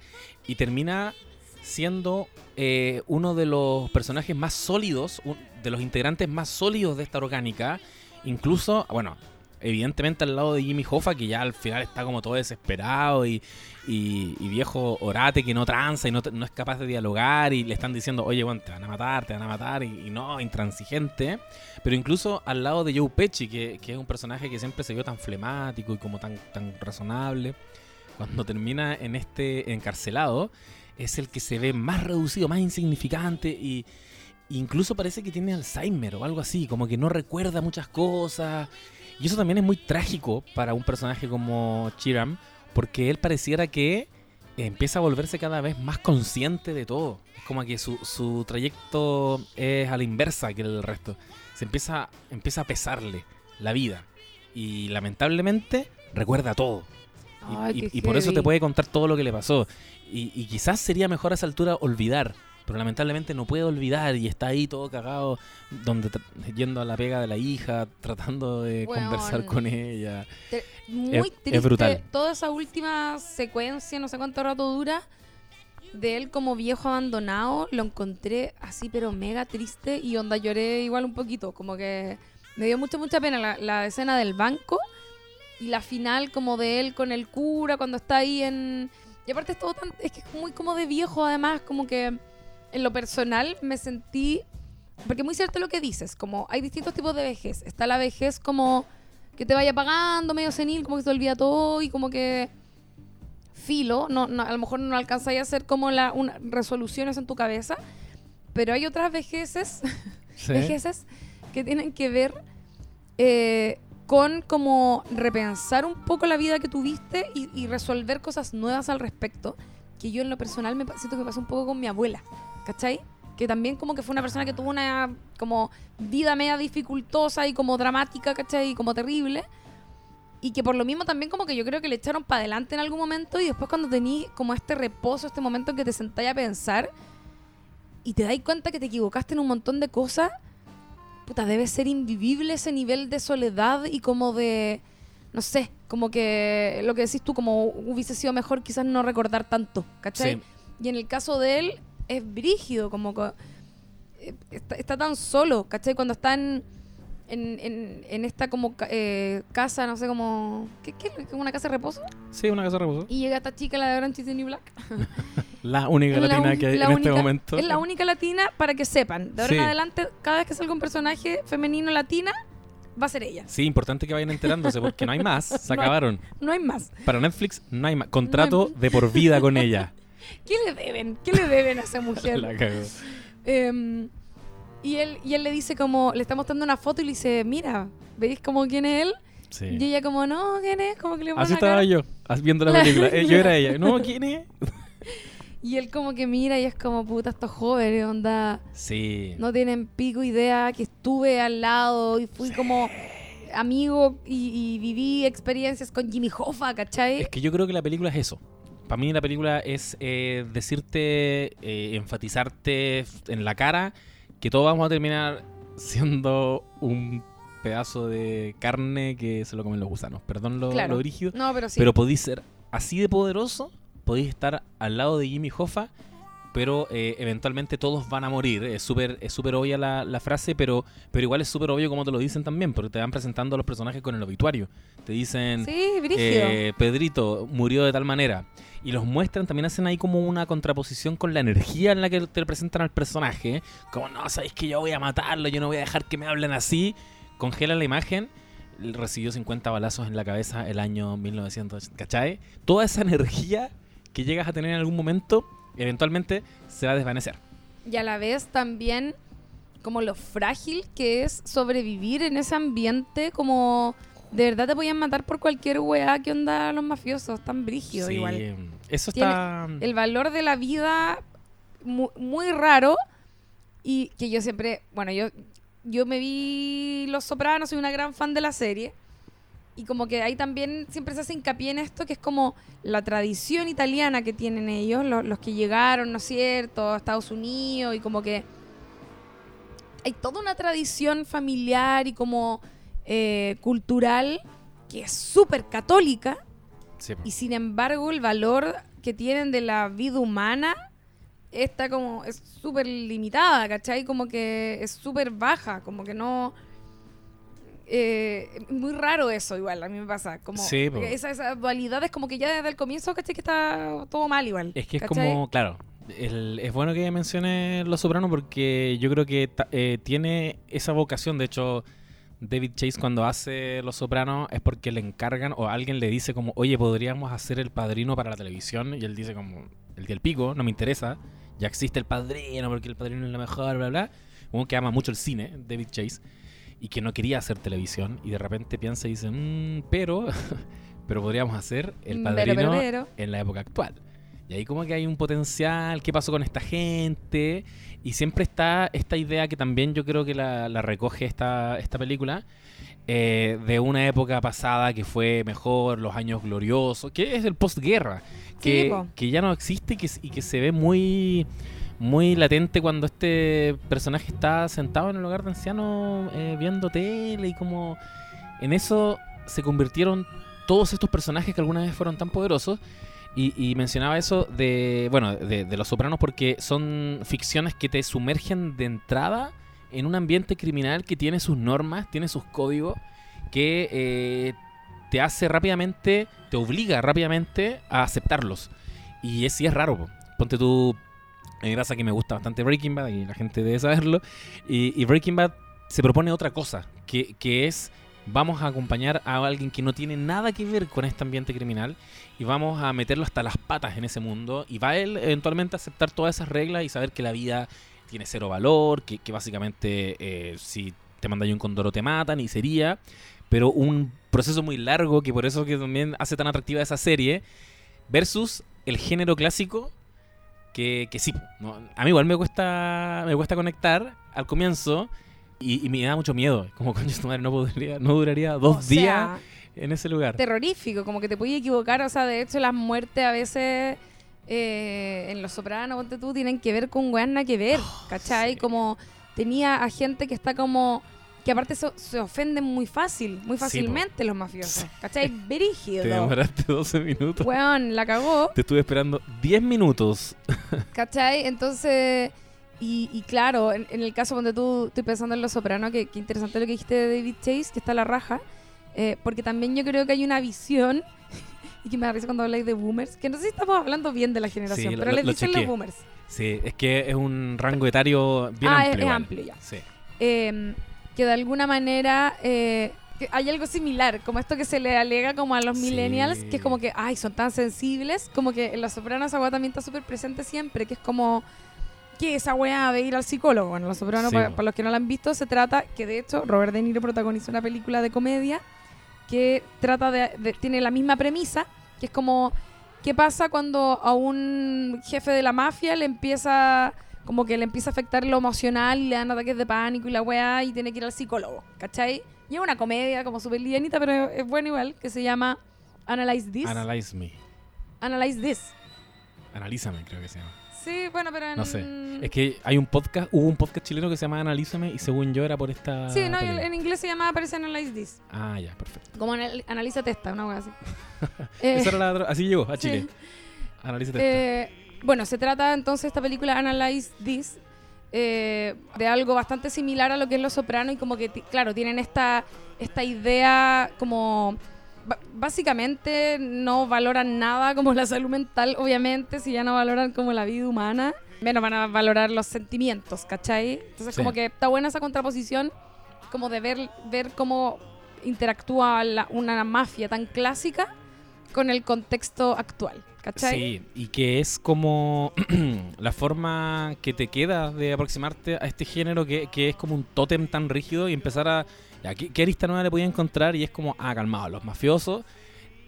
y termina siendo eh, uno de los personajes más sólidos, un- de los integrantes más sólidos de esta orgánica, incluso, bueno, evidentemente al lado de Jimmy Hoffa, que ya al final está como todo desesperado y, y- viejo orate que no tranza y no, no es capaz de dialogar y le están diciendo, oye, bueno, te van a matar, te van a matar y, y no, intransigente. Pero incluso al lado de Joe Pesci, que, que es un personaje que siempre se vio tan flemático y como tan, tan razonable, cuando termina en este encarcelado, es el que se ve más reducido, más insignificante y incluso parece que tiene Alzheimer o algo así, como que no recuerda muchas cosas. Y eso también es muy trágico para un personaje como Chiram, porque él pareciera que empieza a volverse cada vez más consciente de todo. Es como que su, su trayecto es a la inversa que el resto. Se empieza, empieza a pesarle la vida. Y lamentablemente recuerda todo. Y- Ay, y, qué y por eso te puede contar todo lo que le pasó. Y, y quizás sería mejor a esa altura olvidar. Pero lamentablemente no puede olvidar y está ahí todo cagado, donde yendo a la pega de la hija, tratando de conversar con ella. Muy Es- es triste. brutal. Toda esa última secuencia, no sé cuánto rato dura, de él como viejo abandonado, lo encontré así, pero mega triste y onda lloré igual un poquito. Como que me dio mucha, mucha pena la, la escena del banco y la final como de él con el cura cuando está ahí en... Y aparte es todo tan... Es que es muy como de viejo además, como que en lo personal me sentí... Porque es muy cierto lo que dices, como hay distintos tipos de vejez. Está la vejez como que te vaya pagando, medio senil, como que se te olvida todo y como que filo, no, no, a lo mejor no alcanzáis a hacer como la, una, resoluciones en tu cabeza, pero hay otras vejeces, vejeces que tienen que ver eh, con como repensar un poco la vida que tuviste y, y resolver cosas nuevas al respecto, que yo en lo personal me siento que pasó un poco con mi abuela, ¿cachai? Que también como que fue una persona que tuvo una como vida media dificultosa y como dramática, ¿cachai? Y como terrible. Y que por lo mismo también como que yo creo que le echaron para adelante en algún momento y después cuando tení como este reposo, este momento en que te sentáis a pensar y te dais cuenta que te equivocaste en un montón de cosas, puta, debe ser invivible ese nivel de soledad y como de, no sé, como que lo que decís tú, como hubiese sido mejor quizás no recordar tanto, ¿cachai? Sí. Y en el caso de él es brígido, como que eh, está, está tan solo, ¿cachai? Cuando está en, en, en- esta como eh, casa, no sé, como... ¿Qué, qué, es? ¿Una casa de reposo? Sí, una casa de reposo. Y llega esta chica, la de Orange is the New Black. La única Es latina que hay la en este única- momento. Es la única latina para que sepan. De ahora Sí. en adelante, cada vez que salga un personaje femenino latina, va a ser ella. Sí, importante que vayan enterándose porque no hay más. Se No. acabaron. No hay más. Para Netflix no hay más. Contrato de por vida con ella. ¿Qué le deben? ¿Qué le deben a esa mujer? La cagó. Em, y, él, y él le dice como, le está mostrando una foto y le dice, mira, ¿veis como quién es él? Sí. Y ella como, no, ¿quién es? Como que le Así estaba cara. yo, viendo la película. Eh, yo era ella. No, ¿quién es? Y él como que mira y es como, puta, estos jóvenes, onda, Sí. no tienen pico idea que estuve al lado y fui como amigo y, y viví experiencias con Jimmy Hoffa, ¿cachai? Es que yo creo que la película es eso. Para mí la película es eh, decirte, eh, enfatizarte en la cara que todos vamos a terminar siendo un pedazo de carne que se lo comen los gusanos. Perdón lo, Claro. lo. No, pero sí. Pero podéis ser así de poderoso, podéis estar al lado de Jimmy Hoffa, pero eh, eventualmente todos van a morir. Es súper es súper obvia la, la frase, pero, pero igual es súper obvio como te lo dicen también, porque te van presentando a los personajes con el obituario. Te dicen, sí, eh, Pedrito murió de tal manera. Y los muestran, también hacen ahí como una contraposición con la energía en la que te presentan al personaje. Como, no, sabéis que yo voy a matarlo, yo no voy a dejar que me hablen así. Congelan la imagen. Recibió 50 balazos en la cabeza el año 1900, ¿cachai? Toda esa energía que llegas a tener en algún momento, eventualmente se va a desvanecer. Y a la vez también como lo frágil que es sobrevivir en ese ambiente, como de verdad te podían matar por cualquier weá que onda los mafiosos, tan brígido Sí, igual. Eso Tiene está... El valor de la vida mu- muy, raro y que yo siempre, bueno, yo, yo me vi Los Sopranos, soy una gran fan de la serie. Y como que ahí también siempre se hace hincapié en esto, que es como la tradición italiana que tienen ellos, lo- los que llegaron, ¿no es cierto?, a Estados Unidos, y como que hay toda una tradición familiar y como eh, cultural que es súper católica, Sí, y sin embargo el valor que tienen de la vida humana está como, es súper limitada, ¿cachai? Como que es súper baja, como que no... eh, es muy raro eso igual, a mí me pasa. Como Sí, esa, esa dualidad es como que ya desde el comienzo, ¿cachai? Que está todo mal igual. Es que es ¿cachai? como, claro, el- es bueno que mencione Los Sopranos porque yo creo que eh, tiene esa vocación. De hecho, David Chase cuando hace Los Sopranos es porque le encargan o alguien le dice como, oye, podríamos hacer el padrino para la televisión. Y él dice como, el del pico, no me interesa. Ya existe el padrino porque el padrino es lo mejor, bla, bla. Uno que ama mucho el cine, David Chase, y que no quería hacer televisión. Y de repente piensa y dice, "Mm, pero, pero podríamos hacer el padrino pero, pero, pero. en la época actual. Y ahí como que hay un potencial, qué pasó con esta gente. Y siempre está esta idea que también yo creo que la, la recoge esta, esta película, eh, de una época pasada que fue mejor, los años gloriosos, que es el postguerra, que, que ya no existe y que, y que se ve muy, muy latente cuando este personaje está sentado en el hogar de ancianos eh, viendo tele y como en eso se convirtieron todos estos personajes que alguna vez fueron tan poderosos. Y, y mencionaba eso de, bueno, de, de Los Sopranos porque son ficciones que te sumergen de entrada en un ambiente criminal que tiene sus normas, tiene sus códigos, que eh, te hace rápidamente, te obliga rápidamente a aceptarlos. Y es, sí es raro, po. ponte tú, en grasa que me gusta bastante Breaking Bad, y la gente debe saberlo, y, y Breaking Bad se propone otra cosa, que, que es vamos a acompañar a alguien que no tiene nada que ver con este ambiente criminal y vamos a meterlo hasta las patas en ese mundo y va él eventualmente a aceptar todas esas reglas y saber que la vida tiene cero valor, que, básicamente eh, si te mandan un condoro te matan y sería, pero un proceso muy largo que por eso que también hace tan atractiva esa serie versus el género clásico que, que sí, a mí igual me cuesta me cuesta conectar al comienzo y, y me da mucho miedo, como coño tu madre no podría no duraría dos O días sea, en ese lugar. terrorífico, como que te puedes equivocar, o sea, de hecho las muertes a veces eh, en Los Sopranos, ponte tú, tienen que ver con weas nada que ver, ¿cachai? sí. Como tenía a gente que está como, que aparte so- se ofenden muy fácil, muy fácilmente los mafiosos. ¿cachai? Te Brígido. demoraste 12 minutos. Weón, la cagó, Te estuve esperando 10 minutos. ¿cachai? Entonces... Y, y claro, en, en el caso donde tú estoy pensando en Los Sopranos, que, que interesante lo que dijiste de David Chase, que está la raja, eh, porque también yo creo que hay una visión, y que me da risa cuando habláis de boomers, que no sé si estamos hablando bien de la generación, Sí, pero lo- les lo dicen chequeé. los boomers. Sí, es que es un rango etario bien Ah, es- amplio. es igual. amplio ya. Sí. eh, que de alguna manera eh, que hay algo similar, como esto que se le alega como a los Sí. millennials, que es como que, ay, son tan sensibles, como que en Los Sopranos esa también está súper presente siempre, que es como, ¿qué es esa weá de ir al psicólogo? Bueno, Los Sopranos, Sí, para, los que no la han visto, se trata que de hecho Robert De Niro protagonizó una película de comedia que trata de, de- tiene la misma premisa, que es como qué pasa cuando a un jefe de la mafia le empieza como que le empieza a afectar lo emocional y le dan ataques de pánico y la weá y tiene que ir al psicólogo, ¿cachai? Y es una comedia como súper livianita, pero es buena igual, que se llama Analyze This. Analyze me. Analyze This. Analízame, creo que se llama. Sí, bueno, pero en... No sé. Es que hay un podcast, hubo un podcast chileno que se llama Analízame y según yo era por esta. Sí, no, película. en inglés se llama aparece Analyze This. Ah, ya, perfecto. Como anal- analiza testa, una wea así. Eh, Esa era la otra- así llegó a sí. Chile. Analízate Eh, bueno, se trata entonces esta película Analyze This eh, de algo bastante similar a lo que es Los Soprano y como que, claro, tienen esta, esta idea como... Básicamente no valoran nada como la salud mental, obviamente, si ya no valoran como la vida humana, menos van a valorar los sentimientos, ¿cachai? Entonces Sí. como que está buena esa contraposición, como de ver, ver cómo interactúa la- una mafia tan clásica con el contexto actual, ¿cachai? Sí, y que es como la forma que te queda de aproximarte a este género que, que es como un tótem tan rígido y empezar a... Ya, ¿qué, qué arista nueva le podía encontrar? Y es como, ah, calmado, los mafiosos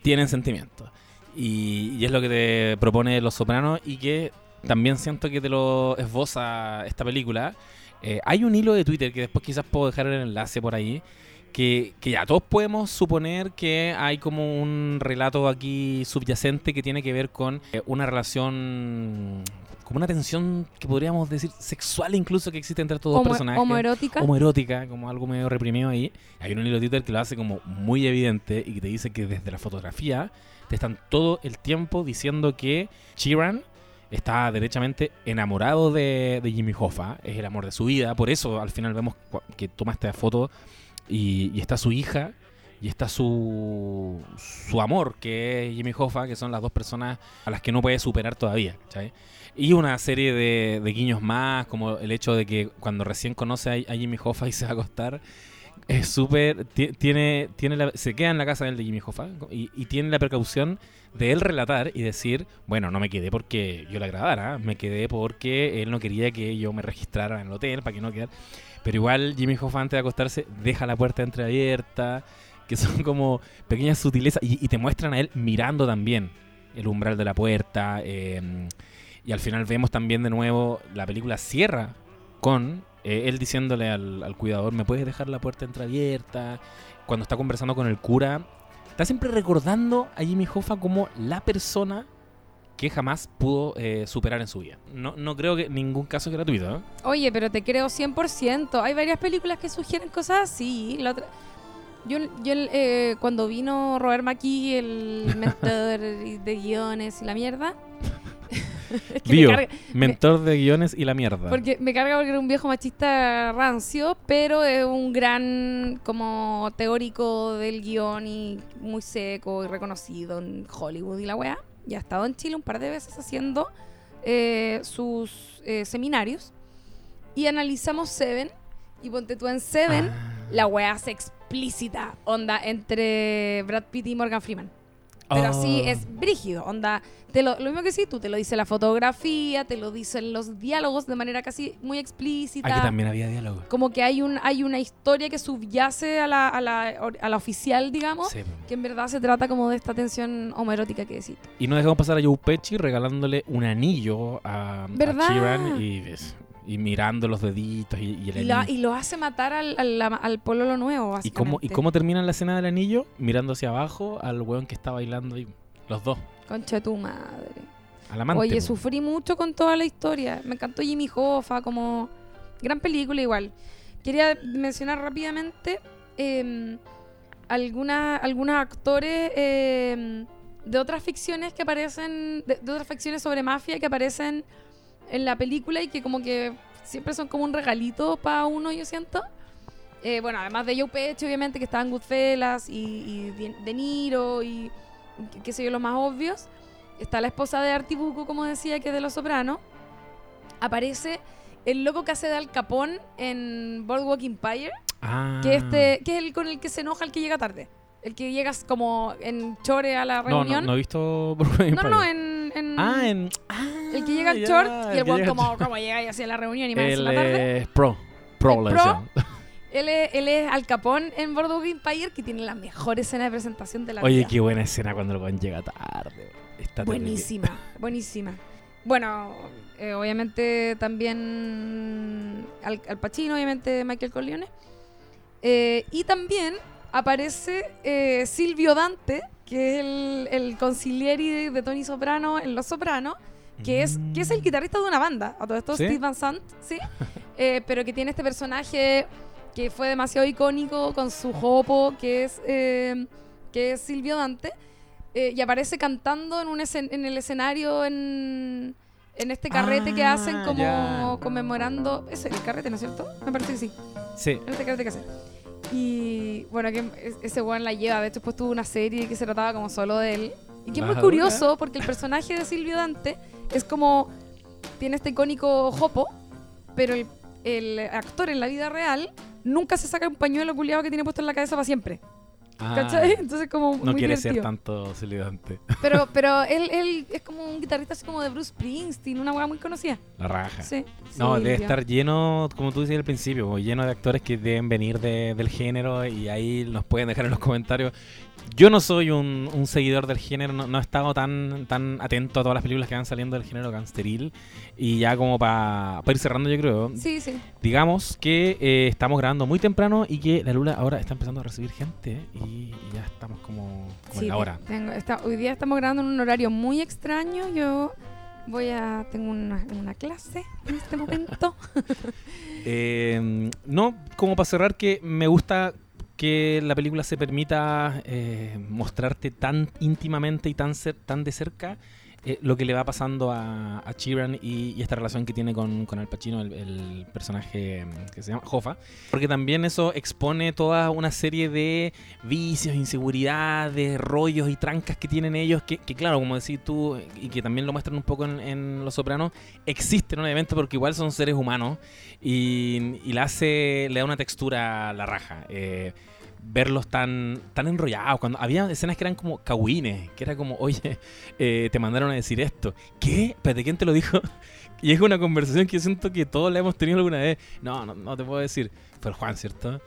tienen sentimientos. Y, es lo que te propone Los Sopranos y que también siento que te lo esboza esta película. Eh, hay un hilo de Twitter que después quizás puedo dejar el enlace por ahí. Que, que ya todos podemos suponer que hay como un relato aquí subyacente que tiene que ver con eh, una relación, como una tensión que podríamos decir sexual incluso que existe entre estos dos Homo- personajes homoerótica. homoerótica, como algo medio reprimido ahí. Hay un hilo de Twitter que lo hace como muy evidente y que te dice que desde la fotografía te están todo el tiempo diciendo que Chiran está derechamente enamorado de, de Jimmy Hoffa, es el amor de su vida, por eso al final vemos que toma esta foto y, está su hija y está su, su amor, que es Jimmy Hoffa, que son las dos personas a las que no puede superar todavía. Y una serie de, guiños más, como el hecho de que cuando recién conoce a, Jimmy Hoffa y se va a acostar, es súper. ti- Tiene, tiene la- se queda en la casa del de Jimmy Hoffa y, tiene la precaución de él relatar y decir: Bueno, no me quedé porque yo le agradara, me quedé porque él no quería que yo me registrara en el hotel para que no quedara. Pero igual Jimmy Hoffa antes de acostarse deja la puerta entreabierta, que son como pequeñas sutilezas y, te muestran a él mirando también el umbral de la puerta. eh, y al final vemos también de nuevo, la película cierra con eh, él diciéndole al, al cuidador, ¿me puedes dejar la puerta entreabierta? Cuando está conversando con el cura, está siempre recordando a Jimmy Hoffa como la persona que jamás pudo eh, superar en su vida. No, no creo que ningún caso es gratuito. ¿eh? Oye, pero te creo 100%. Hay varias películas que sugieren cosas así. La otra- Yo, yo eh, cuando vino Robert McKee, el mentor de guiones y la mierda. es que me Bio, carga- mentor de guiones y la mierda. porque me carga porque era un viejo machista rancio, pero es un gran como teórico del guion y muy seco y reconocido en Hollywood y la weá. Y ha estado en Chile un par de veces haciendo eh, sus eh, seminarios. Y analizamos Seven. Y ponte tú en Seven, Ah. la weá se explícita. Onda entre Brad Pitt y Morgan Freeman. Pero así Oh. es brígido, onda. Te lo, lo mismo que sí, tú te lo dice la fotografía, te lo dicen los diálogos de manera casi muy explícita. Aquí también había diálogo. Como que hay un hay una historia que subyace a la, a la, a la oficial, digamos, Sí, po. que en verdad se trata como de esta tensión homoerótica que decís. Y no dejamos pasar a Joe Pesci regalándole un anillo a, a y, y mirando los deditos y, y el Y, y lo hace matar al, al, al pololo nuevo, ¿Y cómo, ¿Y cómo termina la escena del anillo? Mirando hacia abajo al weón que está bailando ahí. Los dos. Concha tu madre. Al amante. Oye, sufrí mucho con toda la historia. Me encantó Jimmy Hoffa, como gran película igual. Quería mencionar rápidamente eh, alguna- algunos actores eh, de otras ficciones que aparecen, de, de otras ficciones sobre mafia que aparecen en la película y que como que siempre son como un regalito para uno, yo siento. Eh, bueno, además de Joe Pesci, obviamente, que estaban Goodfellas y, y De- Niro y qué- sé yo, los más obvios. Está la esposa de Artibuco, como decía, que es de Los Sopranos. Aparece el loco que hace de Al Capón en Boardwalk Empire, Ah. que, este, que es el con el que se enoja el que llega tarde. El que llegas como en chore a la No, no, reunión. no he visto. no, no, no, en, en- Ah, en. el que llega en ya, short y el en como, como llega y hace la reunión y hace El la tarde. eh, pro. Pro, El pro. Él es, él es Al Capón en Boardwalk Empire, que tiene la mejor escena de presentación de la Oye, vida. qué buena escena cuando el weón llega tarde. Está terrible. Buenísima, buenísima. Bueno, eh, obviamente también Al, Al Pacino, obviamente Michael Corleone. Eh, y también aparece eh, Silvio Dante, que es el, el consiglieri de, de Tony Soprano en Los Sopranos, que es, que es el guitarrista de una banda, a todo esto ¿Sí? Steve Van Sant, ¿sí? Eh, pero que tiene este personaje que fue demasiado icónico con su jopo, que es, eh, que es Silvio Dante, eh, y aparece cantando en, un escen- en el escenario en, en este carrete que Ah, hacen como ya. conmemorando... Es el carrete, ¿no es cierto? Me parece que sí. Sí. En este carrete que hacen. Y bueno, que es- ese weón la lleva. De hecho, después tuvo una serie que se trataba como solo de él. Y que es muy curioso porque el personaje de Silvio Dante es como. Tiene este icónico jopo, pero el, el actor en la vida real nunca se saca un pañuelo culiado que tiene puesto en la cabeza para siempre. Ah, ¿Cachai? Entonces, como. no muy quiere ser tanto Dante. Pero, pero él, él es como un guitarrista así como de Bruce Springsteen, una weá muy conocida. La raja. Sí. No, debe estar lleno, como tú decías al principio, lleno de actores que deben venir de- del género y ahí nos pueden dejar en los comentarios. Yo no soy un, un seguidor del género, no, no he estado tan, tan atento a todas las películas que van saliendo del género gangsteril. Y ya como para ir cerrando yo creo, Sí, sí. digamos que eh, estamos grabando muy temprano y que la Lula ahora está empezando a recibir gente y, y ya estamos como, como Sí, en la hora. tengo- está- hoy día estamos grabando en un horario muy extraño. Yo voy a. Tengo una, una clase en este momento. Eh, no, como para cerrar, que me gusta que la película se permita eh, mostrarte tan íntimamente y tan, tan de cerca eh, lo que le va pasando a, a Chiran y, esta relación que tiene con, con Al Pacino, el, personaje mm, que se llama Hoffa. Porque también eso expone toda una serie de vicios, inseguridades, rollos y trancas que tienen ellos, que, claro, como decís tú, y que también lo muestran un poco en, en Los Sopranos, existen obviamente porque igual son seres humanos y, y le hace le da una textura a la raja eh, verlos tan tan enrollados cuando había escenas que eran como cagüines que era como oye eh, te mandaron a decir esto ¿qué? ¿Espérate, quién te lo dijo? y es una conversación que yo siento que todos la hemos tenido alguna vez no, no, no te puedo decir fue el Juan, ¿cierto?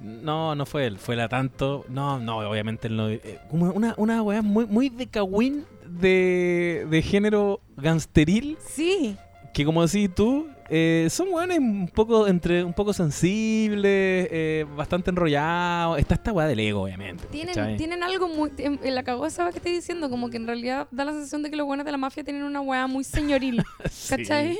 No, no fue él, fue la tanto. No, no, obviamente él no. eh, como una, una weá muy, muy de cagüín de, de género gangsteril Sí. que como decís tú, eh, son weones un poco entre un poco sensibles, eh, bastante enrollados. Está esta weá del ego, obviamente. Tienen, ¿cachai? tienen algo muy. En, en la cagó esa que estoy diciendo, como que en realidad da la sensación de que los buenos de la mafia tienen una weá muy señoril. Sí. ¿Cachai?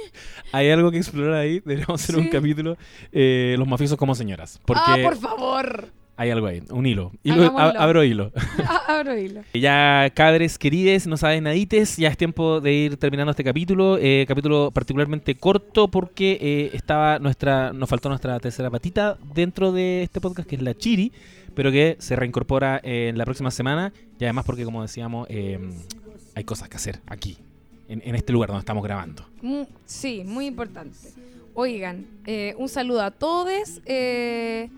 Hay algo que explorar ahí. Deberíamos hacer un Sí. capítulo. eh, los mafiosos como señoras. Porque Ah, por favor. Hay algo ahí, un hilo. ab- abro hilo. Ah, Abro hilo. Ya, cabres querides, no saben nadites, ya es tiempo de ir terminando este capítulo. eh, capítulo particularmente corto porque eh, estaba nuestra, nos faltó nuestra tercera patita dentro de este podcast, que es la Chiri, pero que se reincorpora en la próxima semana. Y además porque, como decíamos, eh, hay cosas que hacer aquí, en, en este lugar donde estamos grabando. Sí, muy importante. Oigan, eh, un saludo a todos. eh,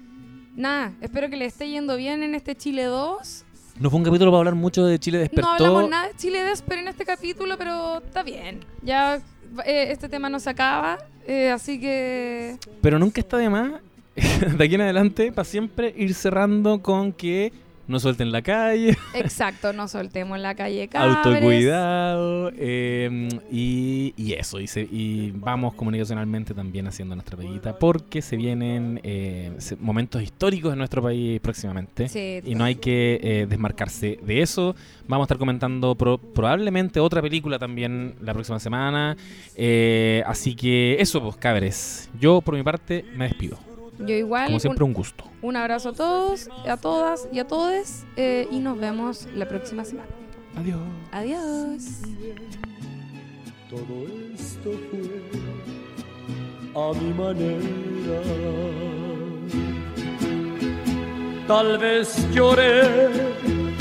nada, espero que les esté yendo bien en este Chile 2. No fue un capítulo para hablar mucho de Chile Despertó. No hablamos nada de Chile 2, pero en este capítulo, pero está bien. Ya eh, este tema no se acaba, eh, así que... Pero nunca está de más, de aquí en adelante, para siempre ir cerrando con que no suelten la calle, Exacto, no soltemos la calle cabres. autocuidado eh, y, y eso. Y, se- y vamos comunicacionalmente también haciendo nuestra peguita porque se vienen eh, momentos históricos en nuestro país próximamente. Sí, Y no hay que eh, desmarcarse de eso. Vamos a estar comentando pro- probablemente otra película también la próxima semana. Eh, así que eso, pues, cabres. Yo, por mi parte, me despido. Yo igual, Como un, siempre, un gusto. un abrazo a todos, a todas y a todos, eh, y nos vemos la próxima semana. Adiós. Adiós. Todo esto fue a mi manera. Tal vez lloré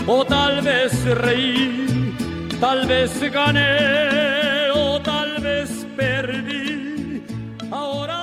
o tal vez reí, tal vez gané o tal vez perdí. Ahora